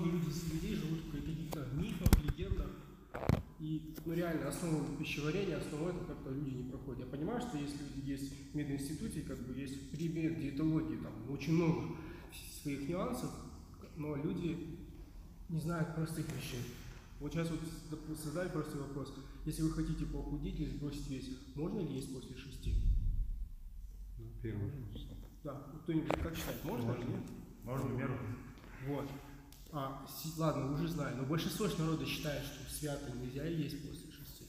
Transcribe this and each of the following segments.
многие люди, людей живут в каких-то мифах, легендах. И ну, реально основу пищеварения, основу это как-то люди не проходят. Я понимаю, что если есть в мединституте, как бы есть предмет диетологии, там очень много своих нюансов, но люди не знают простых вещей. Вот сейчас вот создали простой вопрос. Если вы хотите похудеть или сбросить вес, можно ли есть после шести? Ну, первый. Да, кто-нибудь как считает, можно, можно или нет? Можно меру. Вот. А, ладно, уже знаю, но большинство народа считает, что свято нельзя есть после шести.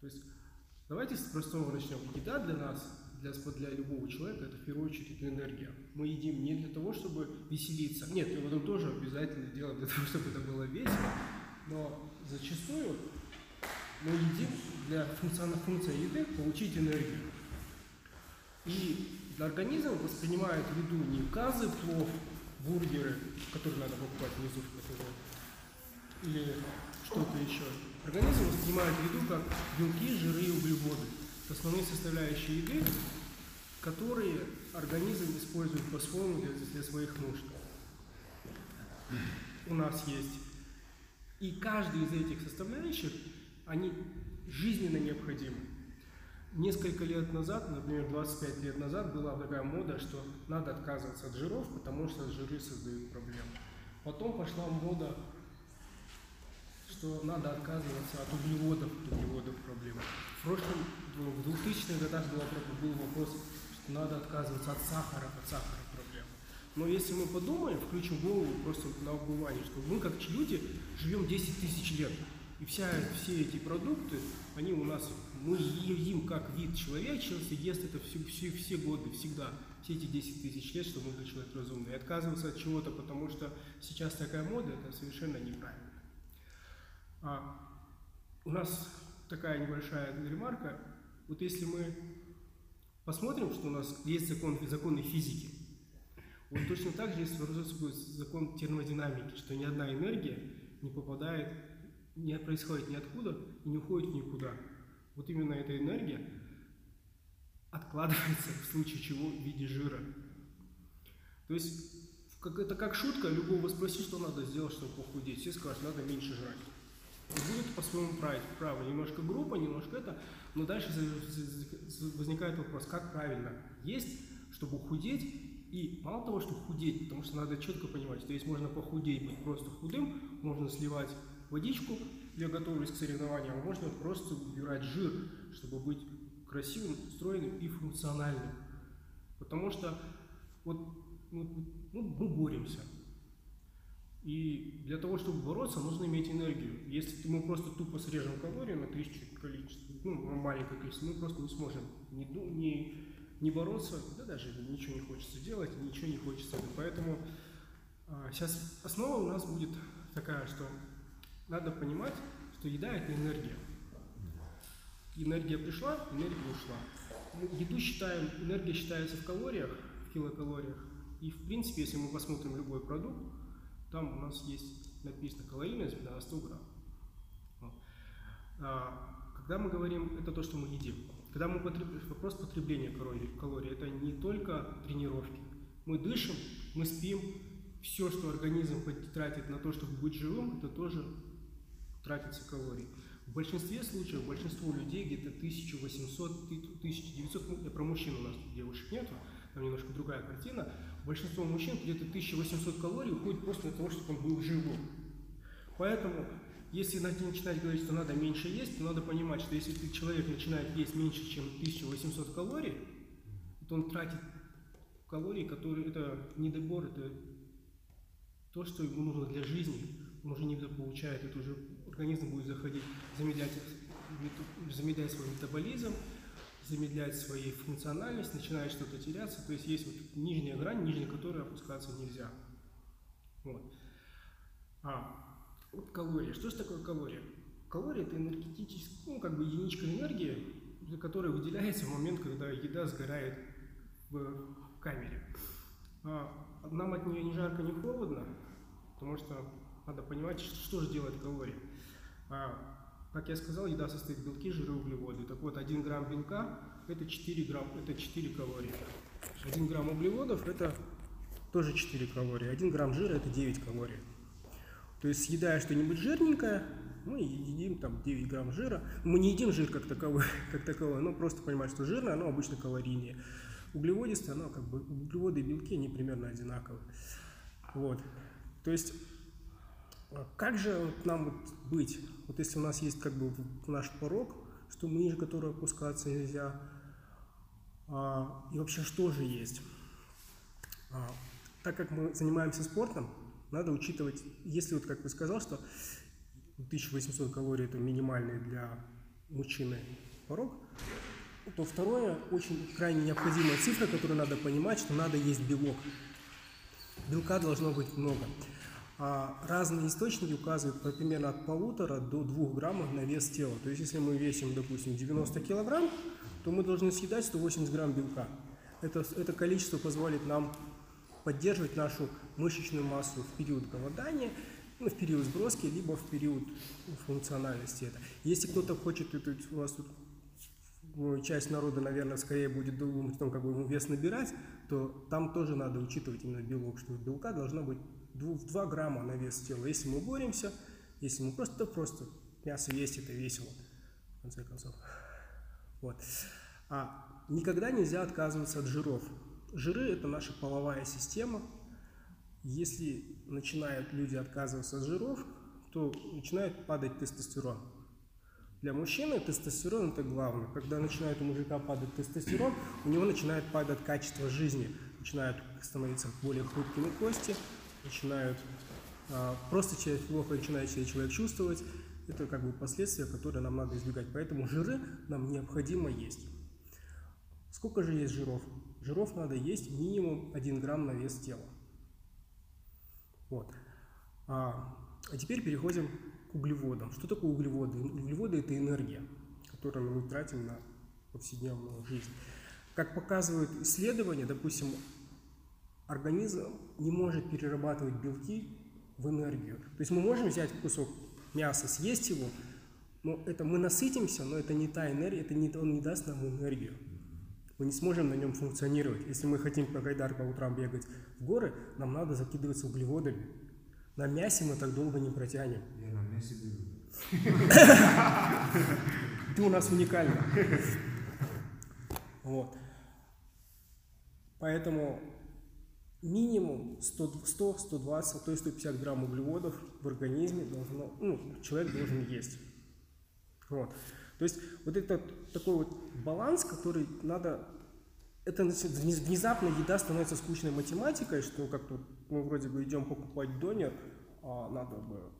То есть давайте с простого начнем. Еда для нас, для, для любого человека, это в первую очередь энергия. Мы едим не для того, чтобы веселиться. Нет, в этом тоже обязательно дело для того, чтобы это было весело. Но зачастую мы едим для функциональной функции еды получить энергию. И организм воспринимает еду не казы, плов, бургеры, которые надо покупать внизу в или что-то еще. Организм воспринимает еду как белки, жиры и углеводы. Это основные составляющие еды, которые организм использует по-своему для, для своих нужд. У нас есть. И каждый из этих составляющих, они жизненно необходимы. Несколько лет назад, например, 25 лет назад, была такая мода, что надо отказываться от жиров, потому что жиры создают проблемы. Потом пошла мода, что надо отказываться от углеводов, от углеводов проблемы. В прошлом, в 2000-х годах был, был вопрос, что надо отказываться от сахара, от сахара проблемы. Но если мы подумаем, включим голову просто на обывание, что мы как люди живем 10 тысяч лет, и вся, все эти продукты, они у нас, мы едим как вид человечества, ест это все, все, все годы, всегда, все эти 10 тысяч лет, что мы для человека разумный. И отказываться от чего-то, потому что сейчас такая мода, это совершенно неправильно. А у нас такая небольшая ремарка. Вот если мы посмотрим, что у нас есть закон, законы физики, вот точно так же есть закон термодинамики, что ни одна энергия не попадает не происходит ниоткуда и не уходит никуда. Вот именно эта энергия откладывается в случае чего в виде жира. То есть как, это как шутка, любого спроси, что надо сделать, чтобы похудеть. Все скажут, надо меньше жрать. Будет по-своему править. Право, немножко группа, немножко это, но дальше возникает вопрос, как правильно есть, чтобы худеть, и мало того, что худеть, потому что надо четко понимать, что есть можно похудеть, быть просто худым, можно сливать водичку, я готовлюсь к соревнованиям, можно просто убирать жир, чтобы быть красивым, стройным и функциональным. Потому что вот ну, ну, мы боремся. И для того, чтобы бороться, нужно иметь энергию. Если мы просто тупо срежем калории на тысячу количество, ну, маленькое количество, мы просто не сможем не, не, не бороться, да даже ничего не хочется делать, ничего не хочется. Поэтому а, сейчас основа у нас будет такая, что надо понимать, что еда – это энергия. Энергия пришла, энергия ушла. Мы еду считаем, энергия считается в калориях, в килокалориях. И в принципе, если мы посмотрим любой продукт, там у нас есть написано калорийность на 100 грамм. А, когда мы говорим, это то, что мы едим. Когда мы потреб... вопрос потребления калорий, калорий, это не только тренировки. Мы дышим, мы спим, все, что организм тратит на то, чтобы быть живым, это тоже тратится калорий. В большинстве случаев, большинство людей где-то 1800, 1900, ну, я про мужчин у нас девушек нету, там немножко другая картина, большинство мужчин где-то 1800 калорий уходит просто для того, чтобы он был живым. Поэтому, если начинать говорить, что надо меньше есть, то надо понимать, что если человек начинает есть меньше, чем 1800 калорий, то он тратит калории, которые это недобор, это то, что ему нужно для жизни, он уже не получает, это уже организм будет заходить, замедлять, замедлять свой метаболизм, замедлять свою функциональность, начинает что-то теряться. То есть есть вот нижняя грань, ниже которой опускаться нельзя. Вот. А, вот калория. Что же такое калория? Калория – это энергетическая, ну, как бы единичка энергии, которая выделяется в момент, когда еда сгорает в камере. А, нам от нее ни жарко, ни холодно, потому что надо понимать, что же делает калория. А, как я сказал, еда состоит из белки, жиры, углеводы. Так вот, 1 грамм белка – это 4, грамм, это 4 калории. 1 грамм углеводов – это тоже 4 калории. 1 грамм жира – это 9 калорий. То есть съедая что-нибудь жирненькое, мы едим там 9 грамм жира. Мы не едим жир как таковой, как таковой но просто понимаем, что жирное, оно обычно калорийнее. Углеводистое, оно как бы, углеводы и белки, они примерно одинаковые. Вот. То есть, как же нам быть? Вот если у нас есть как бы наш порог, что мы ниже которого опускаться нельзя, а, и вообще что же есть? А, так как мы занимаемся спортом, надо учитывать, если вот как вы сказал, что 1800 калорий это минимальный для мужчины порог, то второе, очень крайне необходимая цифра, которую надо понимать, что надо есть белок. Белка должно быть много. А разные источники указывают примерно от полутора до двух граммов на вес тела. То есть, если мы весим, допустим, 90 килограмм, то мы должны съедать 180 грамм белка. Это, это количество позволит нам поддерживать нашу мышечную массу в период голодания, ну, в период сброски, либо в период функциональности. Это. Если кто-то хочет, это, у вас тут ну, часть народа, наверное, скорее будет думать о том, как бы вес набирать, то там тоже надо учитывать именно белок, что белка должно быть 2, 2 грамма на вес тела. Если мы боремся, если мы просто, просто мясо есть, это весело, в конце концов. Вот. А никогда нельзя отказываться от жиров. Жиры – это наша половая система. Если начинают люди отказываться от жиров, то начинает падать тестостерон. Для мужчины тестостерон – это главное. Когда начинает у мужика падать тестостерон, у него начинает падать качество жизни. Начинают становиться более хрупкими кости, начинают а, просто человек плохо начинает себя человек чувствовать. Это как бы последствия, которые нам надо избегать. Поэтому жиры нам необходимо есть. Сколько же есть жиров? Жиров надо есть минимум 1 грамм на вес тела. Вот. А, а теперь переходим к углеводам. Что такое углеводы? Углеводы – это энергия, которую мы тратим на повседневную жизнь. Как показывают исследования, допустим, организм не может перерабатывать белки в энергию. То есть мы можем взять кусок мяса, съесть его, но это мы насытимся, но это не та энергия, это не, он не даст нам энергию мы не сможем на нем функционировать. Если мы хотим по Гайдар по утрам бегать в горы, нам надо закидываться углеводами. На мясе мы так долго не протянем. Я на мясе бегаю. Ты у нас уникальный. Вот. Поэтому минимум 100-120, то есть 150 грамм углеводов в организме должно, ну, человек должен есть. Вот. То есть вот этот такой вот баланс, который надо... Это внезапно еда становится скучной математикой, что как-то мы вроде бы идем покупать донер, а надо бы,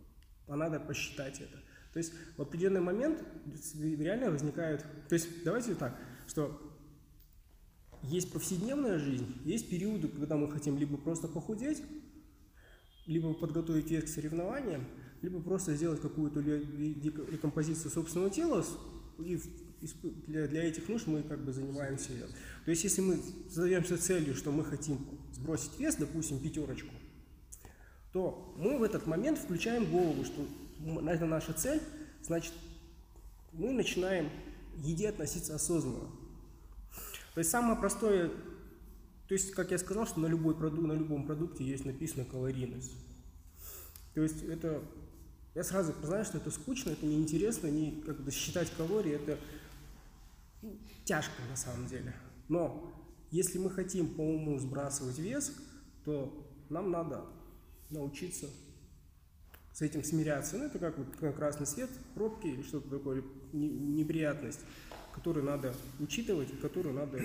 а надо посчитать это. То есть в определенный момент реально возникает... То есть давайте так, что есть повседневная жизнь, есть периоды, когда мы хотим либо просто похудеть, либо подготовить вес к соревнованиям, либо просто сделать какую-то рекомпозицию собственного тела, и для, для этих нужд мы как бы занимаемся. То есть, если мы задаемся целью, что мы хотим сбросить вес, допустим, пятерочку, то мы в этот момент включаем голову, что это наша цель, значит, мы начинаем к еде относиться осознанно. То есть самое простое, то есть, как я сказал, что на, любой на любом продукте есть написано калорийность. То есть это я сразу знаю, что это скучно, это неинтересно, не как бы считать калории, это ну, тяжко на самом деле. Но если мы хотим по уму сбрасывать вес, то нам надо научиться с этим смиряться. Ну, это как, вот, как красный свет, пробки или что-то такое, неприятность, которую надо учитывать и которую надо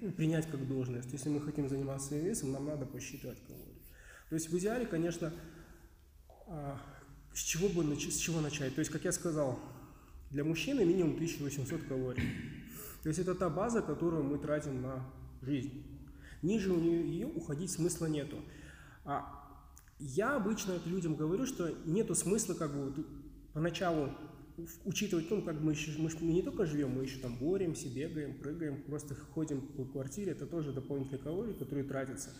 ну, принять как должность. Если мы хотим заниматься своим весом, нам надо посчитать калории. То есть в идеале, конечно, а, с чего, бы, с чего начать? То есть, как я сказал, для мужчины минимум 1800 калорий. То есть это та база, которую мы тратим на жизнь. Ниже у нее уходить смысла нету. А я обычно людям говорю, что нету смысла как бы поначалу учитывать, ну, как мы еще, мы, мы не только живем, мы еще там боремся, бегаем, прыгаем, просто ходим по квартире, это тоже дополнительные калории, которые тратятся.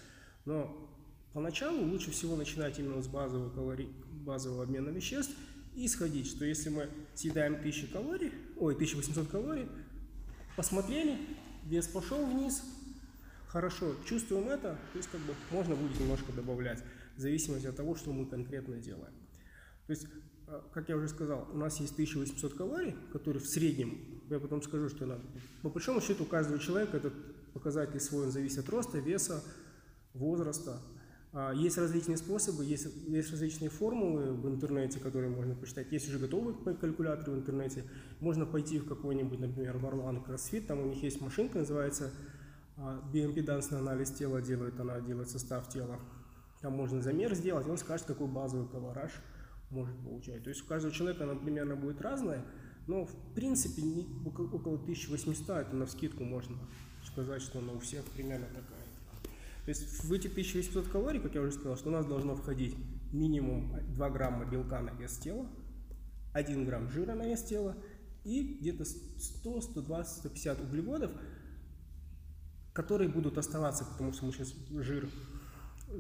Но поначалу лучше всего начинать именно с базового, калорий, базового обмена веществ и исходить, что если мы съедаем 1000 калорий, ой, 1800 калорий, посмотрели, вес пошел вниз, хорошо, чувствуем это, то есть как бы можно будет немножко добавлять, в зависимости от того, что мы конкретно делаем. То есть, как я уже сказал, у нас есть 1800 калорий, которые в среднем, я потом скажу, что надо. По большому счету у каждого человека этот показатель свой, он зависит от роста, веса, возраста. А, есть различные способы, есть, есть различные формулы в интернете, которые можно почитать. Есть уже готовые калькуляторы в интернете. Можно пойти в какой-нибудь, например, Варлан CrossFit, там у них есть машинка, называется а, биоимпедансный анализ тела делает, она делает состав тела. Там можно замер сделать, он скажет, какой базовый колораж может получать. То есть у каждого человека она примерно будет разная, но в принципе не, около 1800 это на скидку можно сказать, что она у всех примерно такая. То есть в эти 1800 калорий, как я уже сказал, что у нас должно входить минимум 2 грамма белка на вес тела, 1 грамм жира на вес тела и где-то 100, 120, 150 углеводов, которые будут оставаться, потому что мы сейчас жир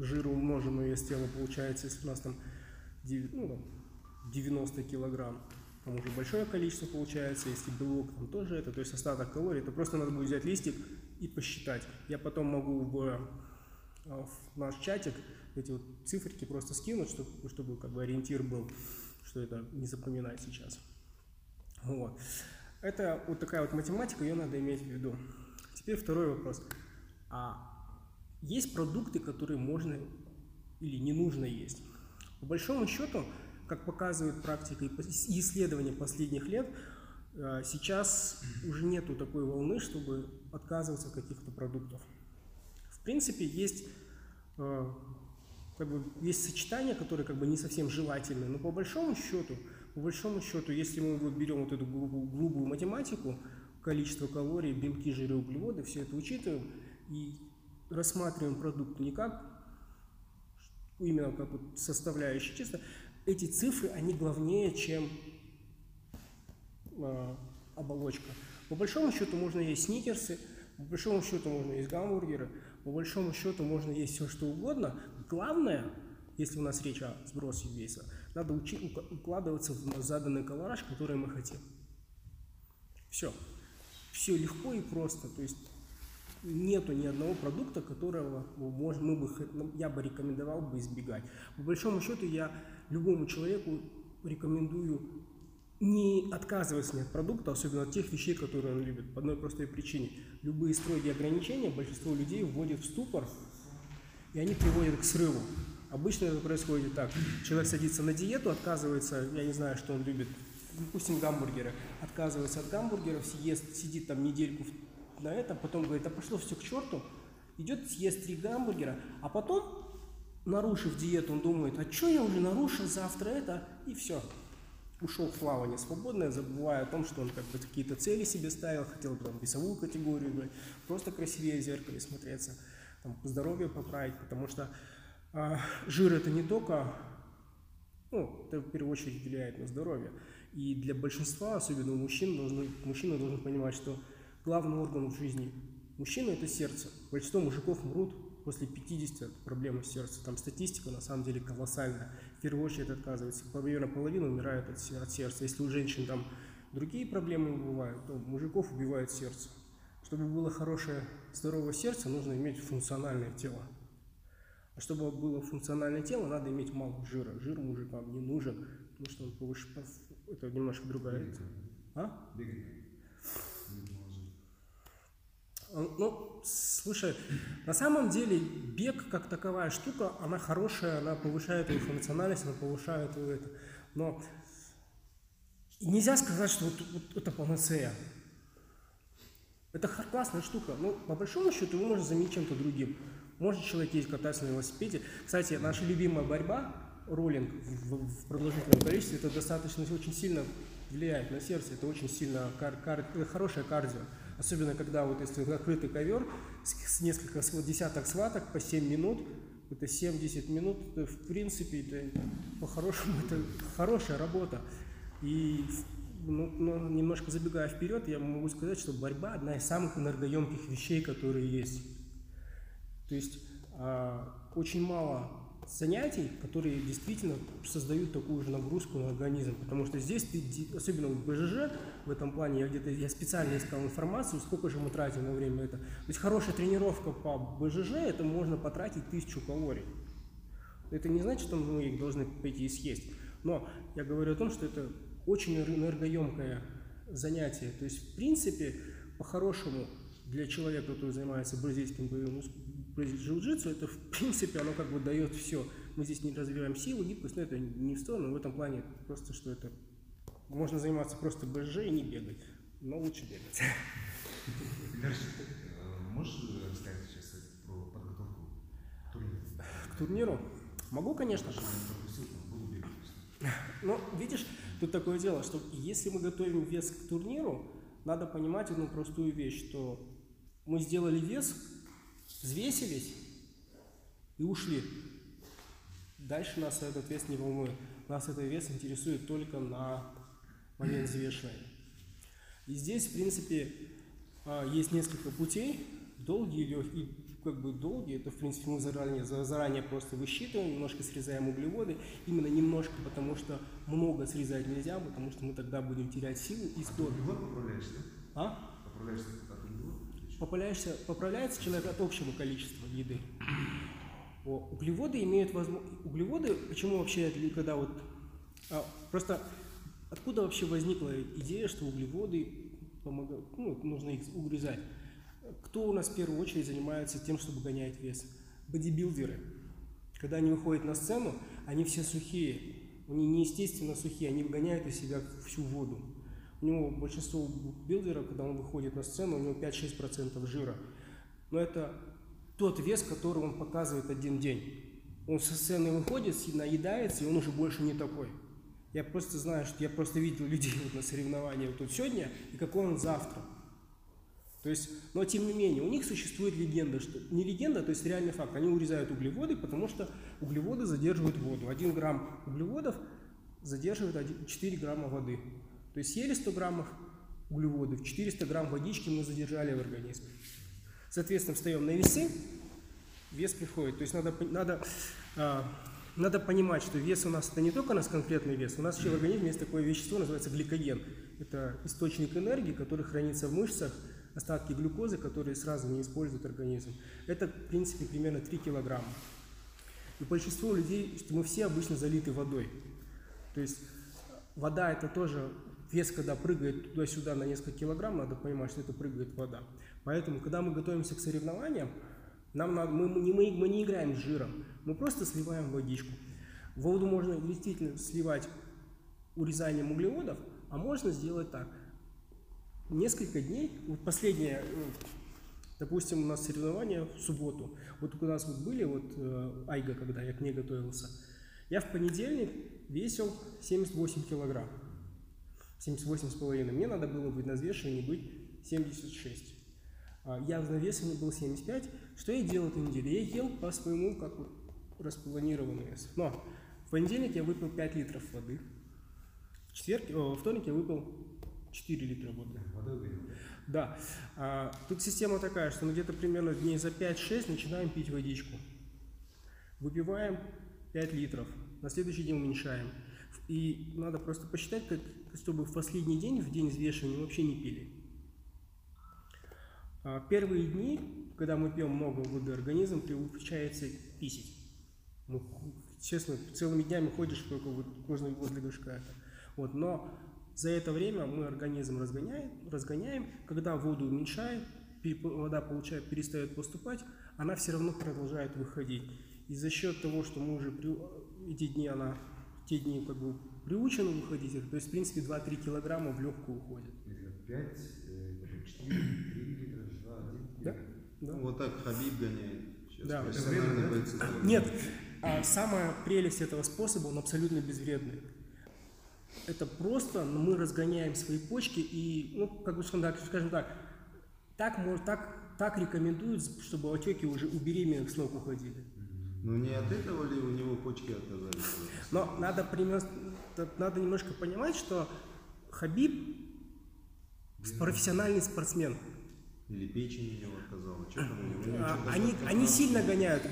жира умноженного вес тела получается, если у нас там ну, 90 килограмм, там уже большое количество получается, если белок там тоже это, то есть остаток калорий, то просто надо будет взять листик и посчитать. Я потом могу в, а, в наш чатик эти вот циферки просто скинуть, чтобы, чтобы как бы ориентир был, что это не запоминать сейчас. Вот. Это вот такая вот математика, ее надо иметь в виду. Теперь второй вопрос. А есть продукты, которые можно или не нужно есть. По большому счету, как показывает практика и исследования последних лет, э, сейчас уже нету такой волны, чтобы отказываться от каких-то продуктов. В принципе, есть, э, как бы, есть сочетания, которые как бы не совсем желательны, но по большому счету, по большому счету, если мы вот берем вот эту грубую математику, количество калорий, белки, жиры, углеводы, все это учитываем, и рассматриваем продукт не как именно как вот составляющий чисто, эти цифры, они главнее, чем э, оболочка. По большому счету можно есть сникерсы, по большому счету можно есть гамбургеры, по большому счету можно есть все что угодно. Главное, если у нас речь о сбросе веса, надо учить укладываться в заданный колораж, который мы хотим. Все. Все легко и просто. То есть нету ни одного продукта, которого может, мы бы, ну, я бы рекомендовал бы избегать. По большому счету я любому человеку рекомендую не отказываться от продукта, особенно от тех вещей, которые он любит, по одной простой причине. Любые строгие ограничения большинство людей вводят в ступор, и они приводят к срыву. Обычно это происходит так. Человек садится на диету, отказывается, я не знаю, что он любит, допустим, гамбургеры, отказывается от гамбургеров, съест, сидит там недельку на это, потом говорит, а пошло все к черту, идет съест три гамбургера, а потом, нарушив диету, он думает, а что я уже нарушил завтра это, и все. Ушел в плавание свободное, забывая о том, что он как бы какие-то цели себе ставил, хотел там весовую категорию играть, просто красивее в зеркале смотреться, там, здоровье поправить, потому что а, жир это не только, ну, это в первую очередь влияет на здоровье. И для большинства, особенно у мужчин, должны, мужчина должен понимать, что главный орган в жизни мужчины – это сердце. Большинство мужиков мрут после 50 от проблемы сердца. Там статистика на самом деле колоссальная. В первую очередь отказывается. Примерно половина умирает от, от сердца. Если у женщин там другие проблемы бывают, то мужиков убивает сердце. Чтобы было хорошее, здоровое сердце, нужно иметь функциональное тело. А чтобы было функциональное тело, надо иметь мало жира. Жир мужикам не нужен, потому что он повыше... Это немножко другая... А? Ну, слушай, на самом деле бег как таковая штука, она хорошая, она повышает твою функциональность, она повышает твою это. Но нельзя сказать, что вот, вот это панацея. Это классная штука. Но по большому счету вы можете заменить чем-то другим. Может человек ездить кататься на велосипеде. Кстати, наша любимая борьба, роллинг в, в продолжительном количестве, это достаточно очень сильно влияет на сердце. Это очень сильно кар, кар, хорошее кардио. Особенно, когда вот если закрытый ковер с, несколько с, десяток сваток по 7 минут, это 70 минут, это, в принципе, это по-хорошему, это хорошая работа. И ну, ну, немножко забегая вперед, я могу сказать, что борьба одна из самых энергоемких вещей, которые есть. То есть а, очень мало занятий, которые действительно создают такую же нагрузку на организм. Потому что здесь ты, особенно в БЖЖ, в этом плане, я где-то я специально искал информацию, сколько же мы тратим на время это. То есть хорошая тренировка по БЖЖ, это можно потратить тысячу калорий. Это не значит, что мы их должны пойти и съесть. Но я говорю о том, что это очень энергоемкое занятие. То есть, в принципе, по-хорошему, для человека, который занимается бразильским боевым джиу-джитсу, это, в принципе, оно как бы дает все. Мы здесь не развиваем силу, гибкость, но это не в сторону, в этом плане просто, что это можно заниматься просто БЖ и не бегать, но лучше бегать. Э, можешь рассказать сейчас про подготовку к турниру? К турниру? Могу, конечно же. Но видишь, тут такое дело, что если мы готовим вес к турниру, надо понимать одну простую вещь, что мы сделали вес, взвесились и ушли. Дальше нас этот вес не волнует. Нас этот вес интересует только на момент взвешивания. И здесь, в принципе, а, есть несколько путей, долгие легкие. Как бы долгие, это, в принципе, мы заранее, заранее просто высчитываем, немножко срезаем углеводы. Именно немножко, потому что много срезать нельзя, потому что мы тогда будем терять силу и скорость. А поправляешься, Поправляешься, поправляется человек от общего количества еды. О, углеводы имеют возможность... Углеводы, почему вообще, когда вот... А, просто Откуда вообще возникла идея, что углеводы помогают, ну, нужно их угрызать? Кто у нас в первую очередь занимается тем, чтобы гонять вес? Бодибилдеры. Когда они выходят на сцену, они все сухие, они неестественно сухие, они выгоняют из себя всю воду. У него большинство билдеров, когда он выходит на сцену, у него 5-6% жира. Но это тот вес, который он показывает один день. Он со сцены выходит, наедается, и он уже больше не такой. Я просто знаю, что я просто видел людей вот на соревнованиях вот тут сегодня и какой он завтра. То есть, но тем не менее, у них существует легенда, что не легенда, то есть реальный факт. Они урезают углеводы, потому что углеводы задерживают воду. Один грамм углеводов задерживает 1, 4 грамма воды. То есть съели 100 граммов углеводов, 400 грамм водички мы задержали в организме. Соответственно, встаем на весы, вес приходит. То есть надо, надо а, надо понимать, что вес у нас это не только у нас конкретный вес, у нас еще в организме есть такое вещество, называется гликоген. Это источник энергии, который хранится в мышцах, остатки глюкозы, которые сразу не использует организм. Это, в принципе, примерно 3 килограмма. И большинство людей, что мы все обычно залиты водой. То есть вода это тоже вес, когда прыгает туда-сюда на несколько килограмм, надо понимать, что это прыгает вода. Поэтому, когда мы готовимся к соревнованиям, нам надо, мы, мы, мы, мы не играем с жиром, мы просто сливаем водичку. Воду можно действительно сливать урезанием углеводов, а можно сделать так. Несколько дней, вот последнее, допустим, у нас соревнования в субботу. Вот у нас вот были, вот э, Айга, когда я к ней готовился, я в понедельник весил 78 килограмм. 78,5. Мне надо было быть на взвешивании быть 76. А, я на весе был 75. Что я делал эту неделю? Я ел по своему, как вот, распланированный вес. Но в понедельник я выпил 5 литров воды. В четверг, о, вторник я выпил 4 литра воды. Да. А, тут система такая, что мы где-то примерно дней за 5-6 начинаем пить водичку. Выпиваем 5 литров. На следующий день уменьшаем. И надо просто посчитать, как, чтобы в последний день, в день взвешивания, вообще не пили. А, первые дни, когда мы пьем много воды, организм приучается писить. Ну, честно, целыми днями ходишь только вот возле, возле душка. Вот, но за это время мы организм разгоняем, разгоняем, когда воду уменьшаем, вода получает, перестает поступать, она все равно продолжает выходить. И за счет того, что мы уже при, эти дни, она, те дни как бы приучена выходить, то есть, в принципе, 2-3 килограмма в легкую уходит. 5, 4, 3 да? да. Ну, вот так Хабиб гоняет. Сейчас да. профессиональные бойцы. Нет, а самая прелесть этого способа, он абсолютно безвредный. Это просто ну, мы разгоняем свои почки и, ну, как бы скажем так, так, может, так, так рекомендуют, чтобы отеки уже у беременных с ног уходили. Ну не от этого ли у него почки отказались? Но надо, надо немножко понимать, что Хабиб профессиональный спортсмен. Или печень у него отказала. Что там у него? А, они, они сильно гоняют.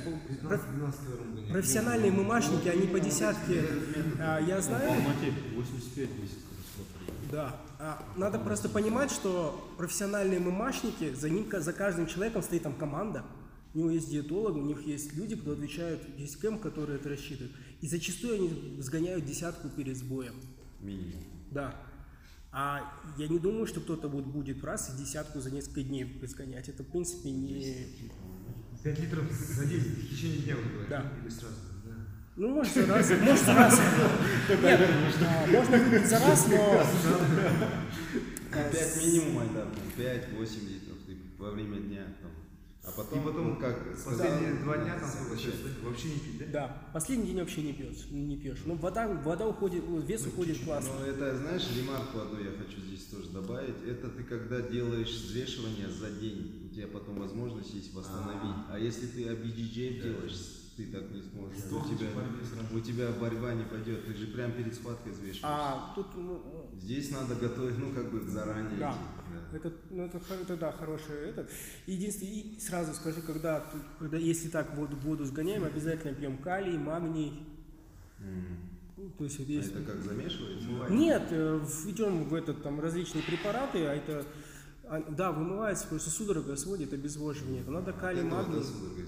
Профессиональные мымашники, они по десятке. А, я знаю. 85 Да. А, надо просто понимать, что профессиональные мымашники, за, ним, за каждым человеком стоит там команда. У него есть диетолог, у них есть люди, кто отвечают, есть кэм, которые это рассчитывают. И зачастую они сгоняют десятку перед сбоем. Минимум. Да. А я не думаю, что кто-то вот будет раз и десятку за несколько дней сгонять. Это, в принципе, не... 5 литров за день в течение дня вы говорите? Да. Или сразу? Да. Ну, может, за раз. Может, за раз. Нет, а, можно выпить за раз, но... 5 минимум, Айдар, 5-8 литров во время дня. А потом, И потом ну, как Последние сказал, два дня там да? вообще не пить, да? Да, последний день вообще не пьешь, не пьешь. Ну, вода, вода уходит, вес уходит классно. Но это, знаешь, ремарку одну я хочу здесь тоже добавить. Это ты когда делаешь взвешивание за день, у тебя потом возможность есть восстановить. А если ты объединение делаешь, ты так не сможешь. У Сдохнешь тебя, борьбе сразу. у тебя борьба не пойдет. Ты же прям перед схваткой взвешиваешь. А тут, ну, Здесь надо готовить, ну как бы заранее. Да. идти, да. Это, ну, это, это да, хорошее. Это. Единственное, и сразу скажу, когда, когда если так воду, воду сгоняем, обязательно пьем калий, магний. Ну, То есть, вот А есть- это как замешивается? Нет, э, в- идем в этот там различные препараты, а это а, да, вымывается, просто судорога сводит, обезвоживание. Надо калий, Это магний.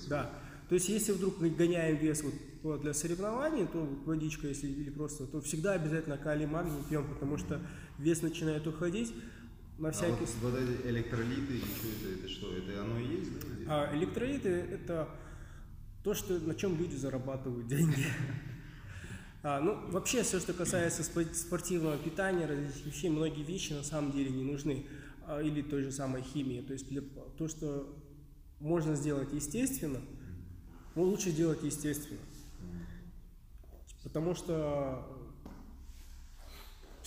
Да. То есть, если вдруг мы гоняем вес вот, вот для соревнований, то водичка, если или просто, то всегда обязательно калий, магний пьем, потому что вес начинает уходить. На А всякий вот, вот эти электролиты, и что это, это что? Это оно и есть, да? или? А электролиты – это то, что, на чем люди зарабатывают деньги. А, ну, вообще, все, что касается спо- спортивного питания, различных вещей, многие вещи на самом деле не нужны. А, или той же самой химии. То есть для- то, что можно сделать естественно, ну, лучше делать естественно. Потому что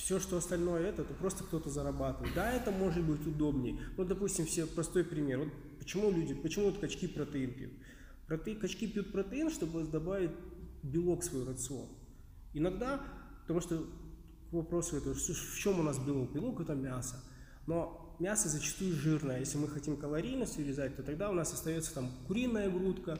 все, что остальное это, то просто кто-то зарабатывает. Да, это может быть удобнее. Ну, допустим, все простой пример. Вот почему люди, почему вот качки протеин пьют? Проте, качки пьют протеин, чтобы добавить белок в свой рацион. Иногда, потому что к вопросу это, что- в чем у нас белок? Белок это мясо. Но мясо зачастую жирное. Если мы хотим калорийность урезать, то тогда у нас остается там куриная грудка,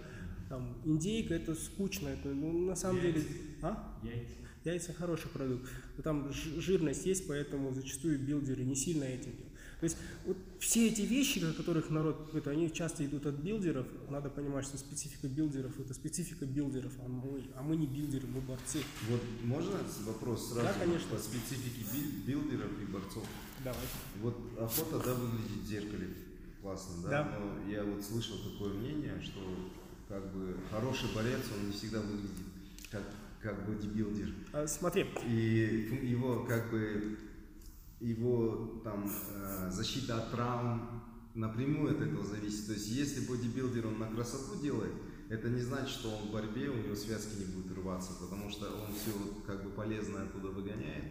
там индейка, это скучно. Это, ну, на самом деле... А? Яйца. Яйца хороший продукт, но там жирность есть, поэтому зачастую билдеры не сильно этим делают. То есть вот все эти вещи, о которых народ, это, они часто идут от билдеров. Надо понимать, что специфика билдеров это специфика билдеров, а мы, а мы не билдеры, мы борцы. Вот можно вопрос сразу Да, конечно. по специфике бил- билдеров и борцов? Давай. Вот охота, да, выглядит в зеркале классно, да? Да. Но я вот слышал такое мнение, что как бы хороший борец, он не всегда выглядит как, как бодибилдер. А, смотри, И его как бы его там э, защита от травм напрямую от этого зависит. То есть если бодибилдер он на красоту делает, это не значит, что он в борьбе, у него связки не будут рваться, потому что он все как бы полезное оттуда выгоняет.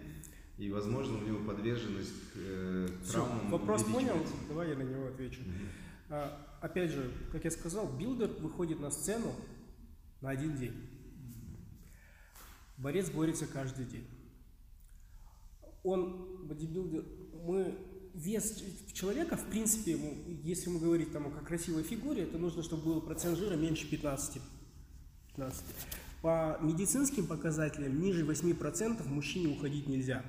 И, возможно, у него подверженность к э, травмам вопрос понял, давай я на него отвечу. Мгм. А, опять же, как я сказал, билдер выходит на сцену на один день. Борец борется каждый день. Он, бодибилдер, мы вес человека, в принципе, ну, если мы говорить там о красивой фигуре, то нужно, чтобы был процент жира меньше 15. 15. По медицинским показателям ниже 8% мужчине уходить нельзя.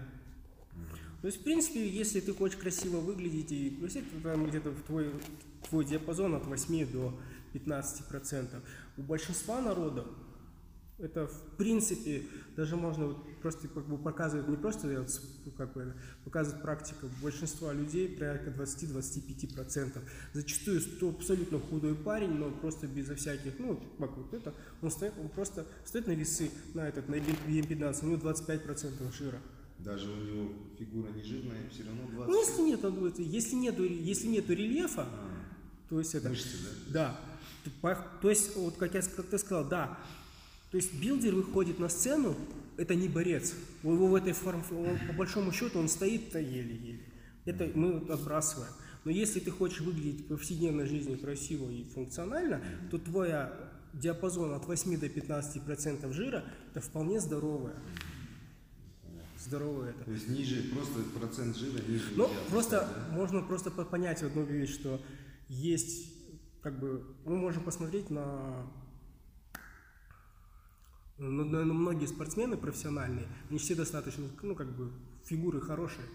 То есть, в принципе, если ты хочешь красиво выглядеть и красить, то там где-то в твой, твой диапазон от 8 до 15 процентов. У большинства народов это, в принципе, даже можно вот просто как бы показывать, не просто я вот с- как бы, показывает практика большинства людей, порядка 20-25 процентов. Зачастую сто- абсолютно худой парень, но просто безо всяких, ну, как вот это, он стоит, он просто стоит на весы, на этот, на BM15, у него 25 процентов жира. Даже у него фигура не жирная, все равно 20. Ну, если нет, он будет- если нету, если нету рельефа, А, то есть это, мышцы, да? да, то то есть вот как я, как ты сказал, да, то есть билдер выходит на сцену, это не борец, у него в этой форме, по большому счету он стоит-то еле-еле, это мы вот отбрасываем. Но если ты хочешь выглядеть в повседневной жизни красиво и функционально, то твой диапазон от 8 до 15 процентов жира это вполне здоровое. Здоровое это. То есть ниже, просто процент жира ниже Ну, просто да? можно просто по- понять одну вещь, что есть, как бы, мы можем посмотреть на, на, на- на многие спортсмены профессиональные, они все достаточно, ну, как бы, фигуры хорошие.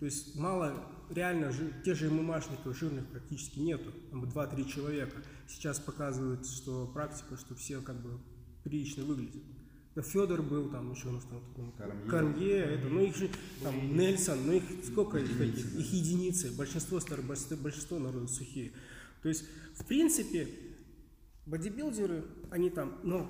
То есть мало, реально, жи- те же ММАшников жирных практически нету, там 2-3 человека. Сейчас показывают, что практика, что все как бы прилично выглядят. Федор был, там еще у нас там, ну, Кормье. Кормье, это, ну их же там Нельсон, ну их сколько их таких, их единицы, большинство старых, большинство, народу сухие. То есть, в принципе, бодибилдеры, они там, но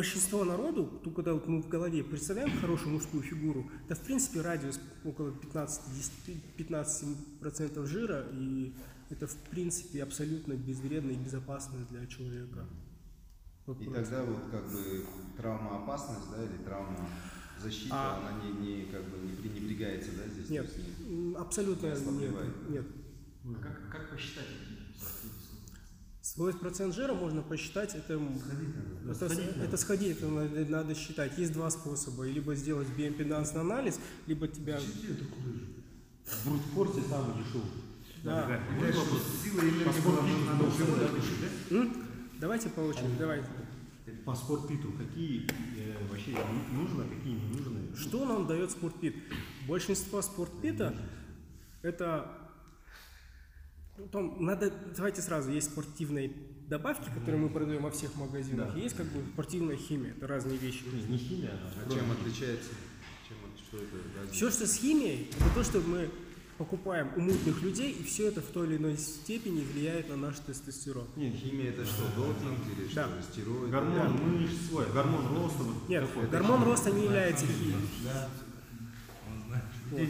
большинство народу, то когда вот мы в голове представляем хорошую мужскую фигуру, это в принципе радиус около 15-15% жира, и это в принципе абсолютно безвредно и безопасно для человека. Вот И просто. тогда вот как бы травмоопасность, да, или травма защита, А. она не, не как бы не пренебрегается, да, здесь? Нет, не- абсолютно не нет, нет. А как, как посчитать эти Свой процент жира можно посчитать, это, надо. это, сходить это надо. надо, надо считать. Есть два способа, либо сделать биоимпедансный анализ, либо тебя... В брутфорсе самый дешевый. Да. Сила да? Давайте по очереди, давайте. По спортпиту какие э, вообще ну- нужно, какие не нужны? Что нам дает спортпит? Большинство спортпита это ну, там надо, давайте сразу, есть спортивные добавки, которые мы продаем во всех магазинах, Да. есть как бы спортивная химия, это разные вещи. То есть не химия, а А чем отличается? Чем, что это? разница? Все, что с химией, это то, что мы покупаем у мутных людей, и все это в той или иной степени влияет на наш тестостерон. Нет, Химия это что, допинг или Да. что, стероиды? гормон мышц свой, гормон роста. Вот Нет, такой. гормон роста не является химией. Да. Он знает. Вот.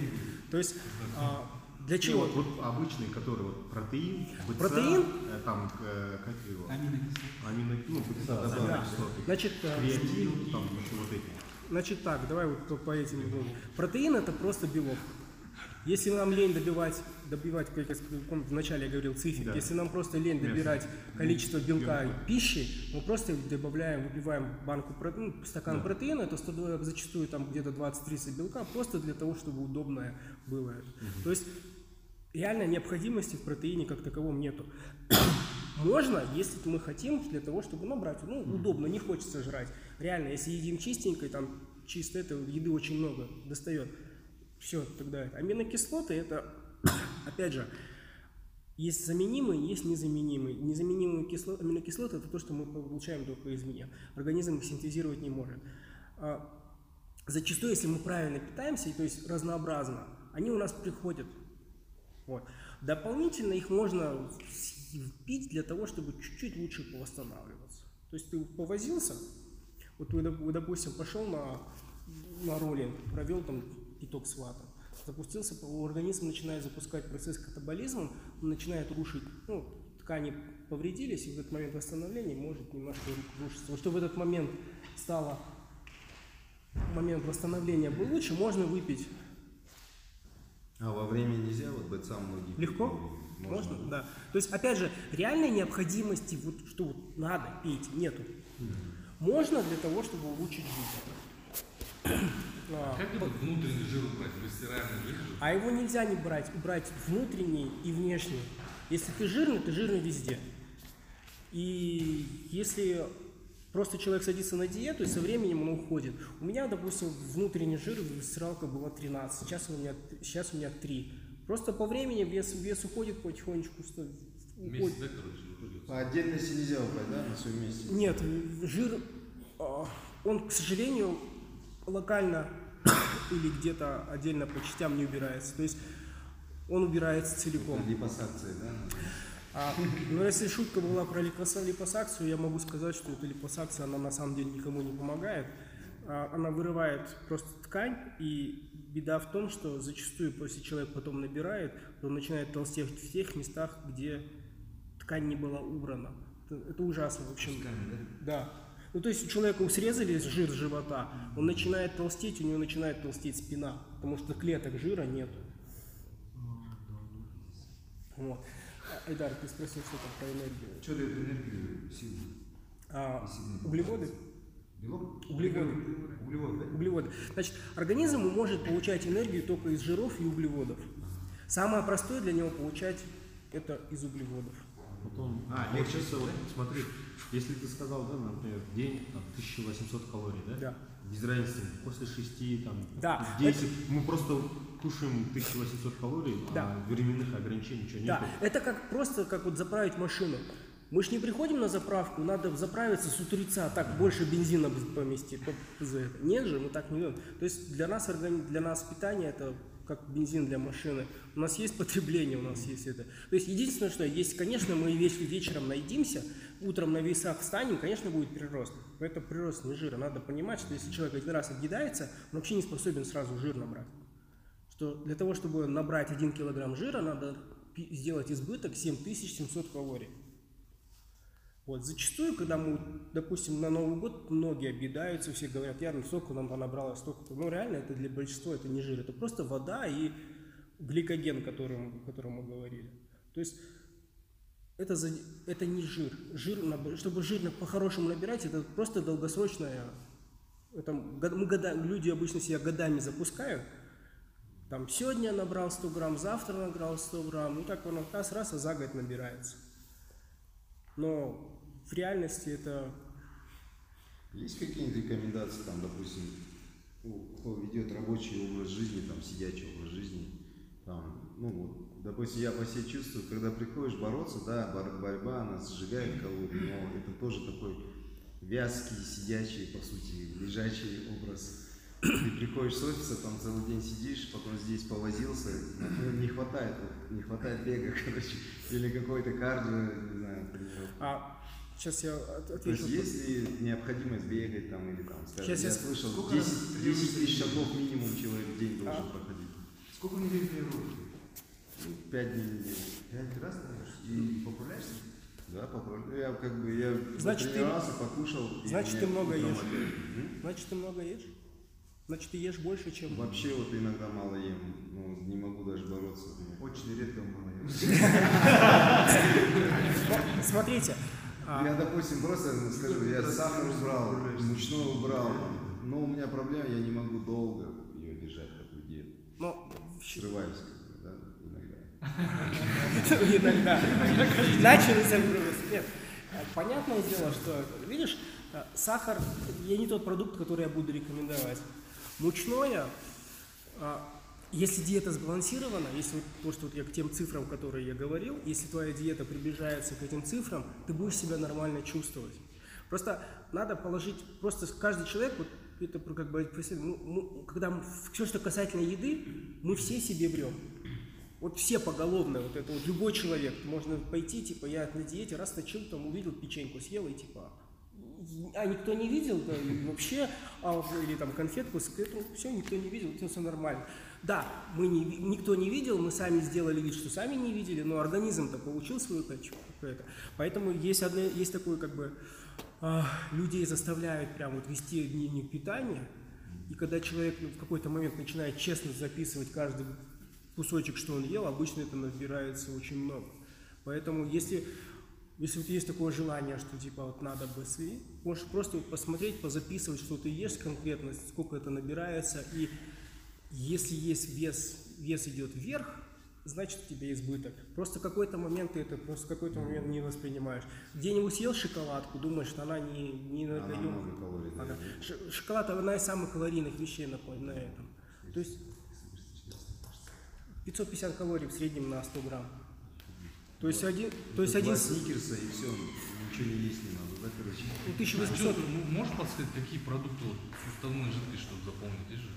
То есть а, для Не, чего? вот, вот обычный, который вот протеин, БЦА, Протеин? э, там, э, как его, Аминокислоты. амино, ну, БЦА, Да. кислоты, Значит, а, креатин, там еще вот эти. Значит так, давай вот по, этим. Протеин это просто белок. Если нам лень добивать, добивать, как я вначале я говорил цифр, Да. если нам просто лень Мясо. добирать количество белка Белка. пищи, мы просто добавляем, выпиваем банку, ну, стакан Да. протеина, это 102, зачастую там где-то 20-30 белка, просто для того, чтобы удобное было. То есть реальной необходимости в протеине как таковом нету. Можно, если мы хотим, для того, чтобы набрать. Ну, удобно, не хочется жрать. Реально, если едим чистенько, и там чисто это еды очень много достает. Все, тогда это. Аминокислоты это, опять же, есть заменимые, есть незаменимые. Незаменимые кисло- аминокислоты это то, что мы получаем только извне. Организм их синтезировать не может. А, Зачастую, если мы правильно питаемся, то есть разнообразно, они у нас приходят. Вот. Дополнительно их можно пить для того, чтобы чуть-чуть лучше восстанавливаться. То есть ты повозился, вот вы, доп- вы, допустим, пошел на, на роллинг, провел там итог свата, запустился, у организма начинает запускать процесс катаболизма, начинает рушить, ну, ткани повредились, и в этот момент восстановления может немножко ру- рушиться. Вот чтобы в этот момент стало момент восстановления был лучше, можно выпить А во время нельзя, вот БЦА многие. легко. пили. Можно, да. То есть, опять же, реальной необходимости, вот, что вот надо пить, нету. Можно для того, чтобы улучшить жизнь. А, Как этот внутренний жир убрать? Выстираемый жир? А его нельзя не брать, брать внутренний и внешний. Если ты жирный, ты жирный везде. И если просто человек садится на диету, и со временем он уходит. У меня, допустим, внутренний жир, стиралка была 13, сейчас у меня, сейчас у меня 3. Просто по времени вес, вес уходит потихонечку. Месяц, уходит. да, короче, уходит. По отдельности нельзя упасть, да, на своем месте? Нет, жир, а, он, к сожалению, локально или где-то отдельно по частям не убирается. То есть он убирается целиком. Липосакция, да? А, но если шутка была про липоса- липосакцию, я могу сказать, что эта липосакция, она на самом деле никому не помогает. А, Она вырывает просто ткань, и беда в том, что зачастую, если человек потом набирает, то он начинает толстеть в тех местах, где ткань не была убрана. Это, ужасно, в общем. Да. Ну, то есть у человека срезали жир с живота, он начинает толстеть, у него начинает толстеть спина, потому что клеток жира нет. Вот. Айдар, ты спросил, что там про энергию. Что дает энергию, силу? А, углеводы? Белок? Углеводы. Углеводы, да? Углеводы. Значит, организм может получать энергию только из жиров и углеводов. Самое простое для него получать это из углеводов. Потом, А, легче, сейчас вот, смотри, если ты сказал, да, например, в день там, 1800 калорий, да? Да. Без разницы, после 6, там, Да, 10, мы просто кушаем 1800 калорий, Да. а временных ограничений ничего Да, нету. это как просто как вот заправить машину. Мы ж не приходим на заправку, надо заправиться с утреца, так больше бензина поместить. Нет же, мы так не делаем. То есть для нас, органи- для нас питание это как бензин для машины. У нас есть потребление, у нас есть это. То есть единственное, что есть, конечно, мы веч- вечером наедимся, утром на весах встанем, конечно, будет прирост. Но это прирост не жира. Надо понимать, что если человек один раз отъедается, он вообще не способен сразу жир набрать что для того, чтобы набрать 1 килограмм жира, надо сделать избыток 7700 калорий. Вот, зачастую, когда мы, допустим, на Новый год многие объедаются, все говорят, я столько нам набрала, столько. Ну, реально, это для большинства это не жир, это просто вода и гликоген, которым, о котором мы говорили. То есть это, за- это не жир. жир чтобы жир по-хорошему набирать, это просто долгосрочная... Это, мы года, люди обычно себя годами запускают, там сегодня набрал 100 грамм, завтра набрал 100 грамм, ну так он раз раз, а за год набирается. Но в реальности это Есть какие-нибудь рекомендации, там, допустим, кто ведет рабочий образ жизни, там, сидячий образ жизни, там, ну, вот, допустим, я по себе чувствую, когда приходишь бороться, да, бор- борьба, она сжигает калории, но это тоже такой вязкий, сидячий, по сути, лежачий образ. Ты приходишь с офиса, там целый день сидишь, потом здесь повозился, ну, не хватает, вот, не хватает бега, короче, или какой-то кардио, не знаю, тренировки. А сейчас я от- То есть отвечу. есть ли необходимость бегать там или там, скажем, Сейчас я я с- слышал, сколько 10, раз 10 тысяч шагов минимум человек в день должен А? проходить. Сколько недель тренируешься? 5 дней в неделю. Пять раз тренируешься? И поправляешься? Да, попробуй. Я как бы, я Значит, ты- тренировался, покушал. значит, ты много ешь. опять. М? Значит, ты много ешь? Значит, ты ешь больше, чем... Вообще вот иногда мало ем, ну, не могу даже бороться. Очень редко мало ем. Ну, Смотрите, а, Я, допустим, просто скажу, я сахар убрал, мучной убрал, но у меня проблема, я не могу долго ее держать, такую диету. ну, Срываюсь, как бы, да, иногда. Иногда. Начали сомневаться. Нет. А, Понятное дело, что, видишь, а, сахар я не тот продукт, который я буду рекомендовать. Мучное, а, если диета сбалансирована, если вот то, что вот я к тем цифрам, которые я говорил, если твоя диета приближается к этим цифрам, ты будешь себя нормально чувствовать. Просто надо положить, просто каждый человек, вот это как бы, ну, мы- когда все, что касательно еды, мы все себе врем. Вот все поголовно, вот это вот любой человек, можно пойти, типа, я на диете, раз начал, там увидел печеньку, съел и типа, а никто не видел, да, вообще, а, или там конфетку, этим, все, никто не видел, это все нормально. Да, мы не, никто не видел, мы сами сделали вид, что сами не видели, но организм-то получил свою. Это. Поэтому есть, одно, есть такое, как бы, а, людей заставляют прям вот вести дневник питания, и когда человек ну, в какой-то момент начинает честно записывать каждый кусочек, что он ел, обычно это набирается очень много. Поэтому если, если вот есть такое желание, что типа вот надо бы свести, можешь просто вот посмотреть, позаписывать, что ты ешь конкретно, сколько это набирается, и если есть вес, вес идет вверх, значит у тебя избыток. Просто какой-то момент ты это просто какой-то момент не воспринимаешь. Где-нибудь съел шоколадку, думаешь, что она не, не Она энергоемкая. много калорий Она- Шоколад одна из самых калорийных вещей на, на этом. То есть 550 калорий в среднем на 100 грамм. То есть один, то есть один сникерса и все, ничего не есть не надо, да, короче. ну, А 1800. чё, ну, можешь подсказать, какие продукты вот, суставные жидкость, чтобы запомнить, есть же,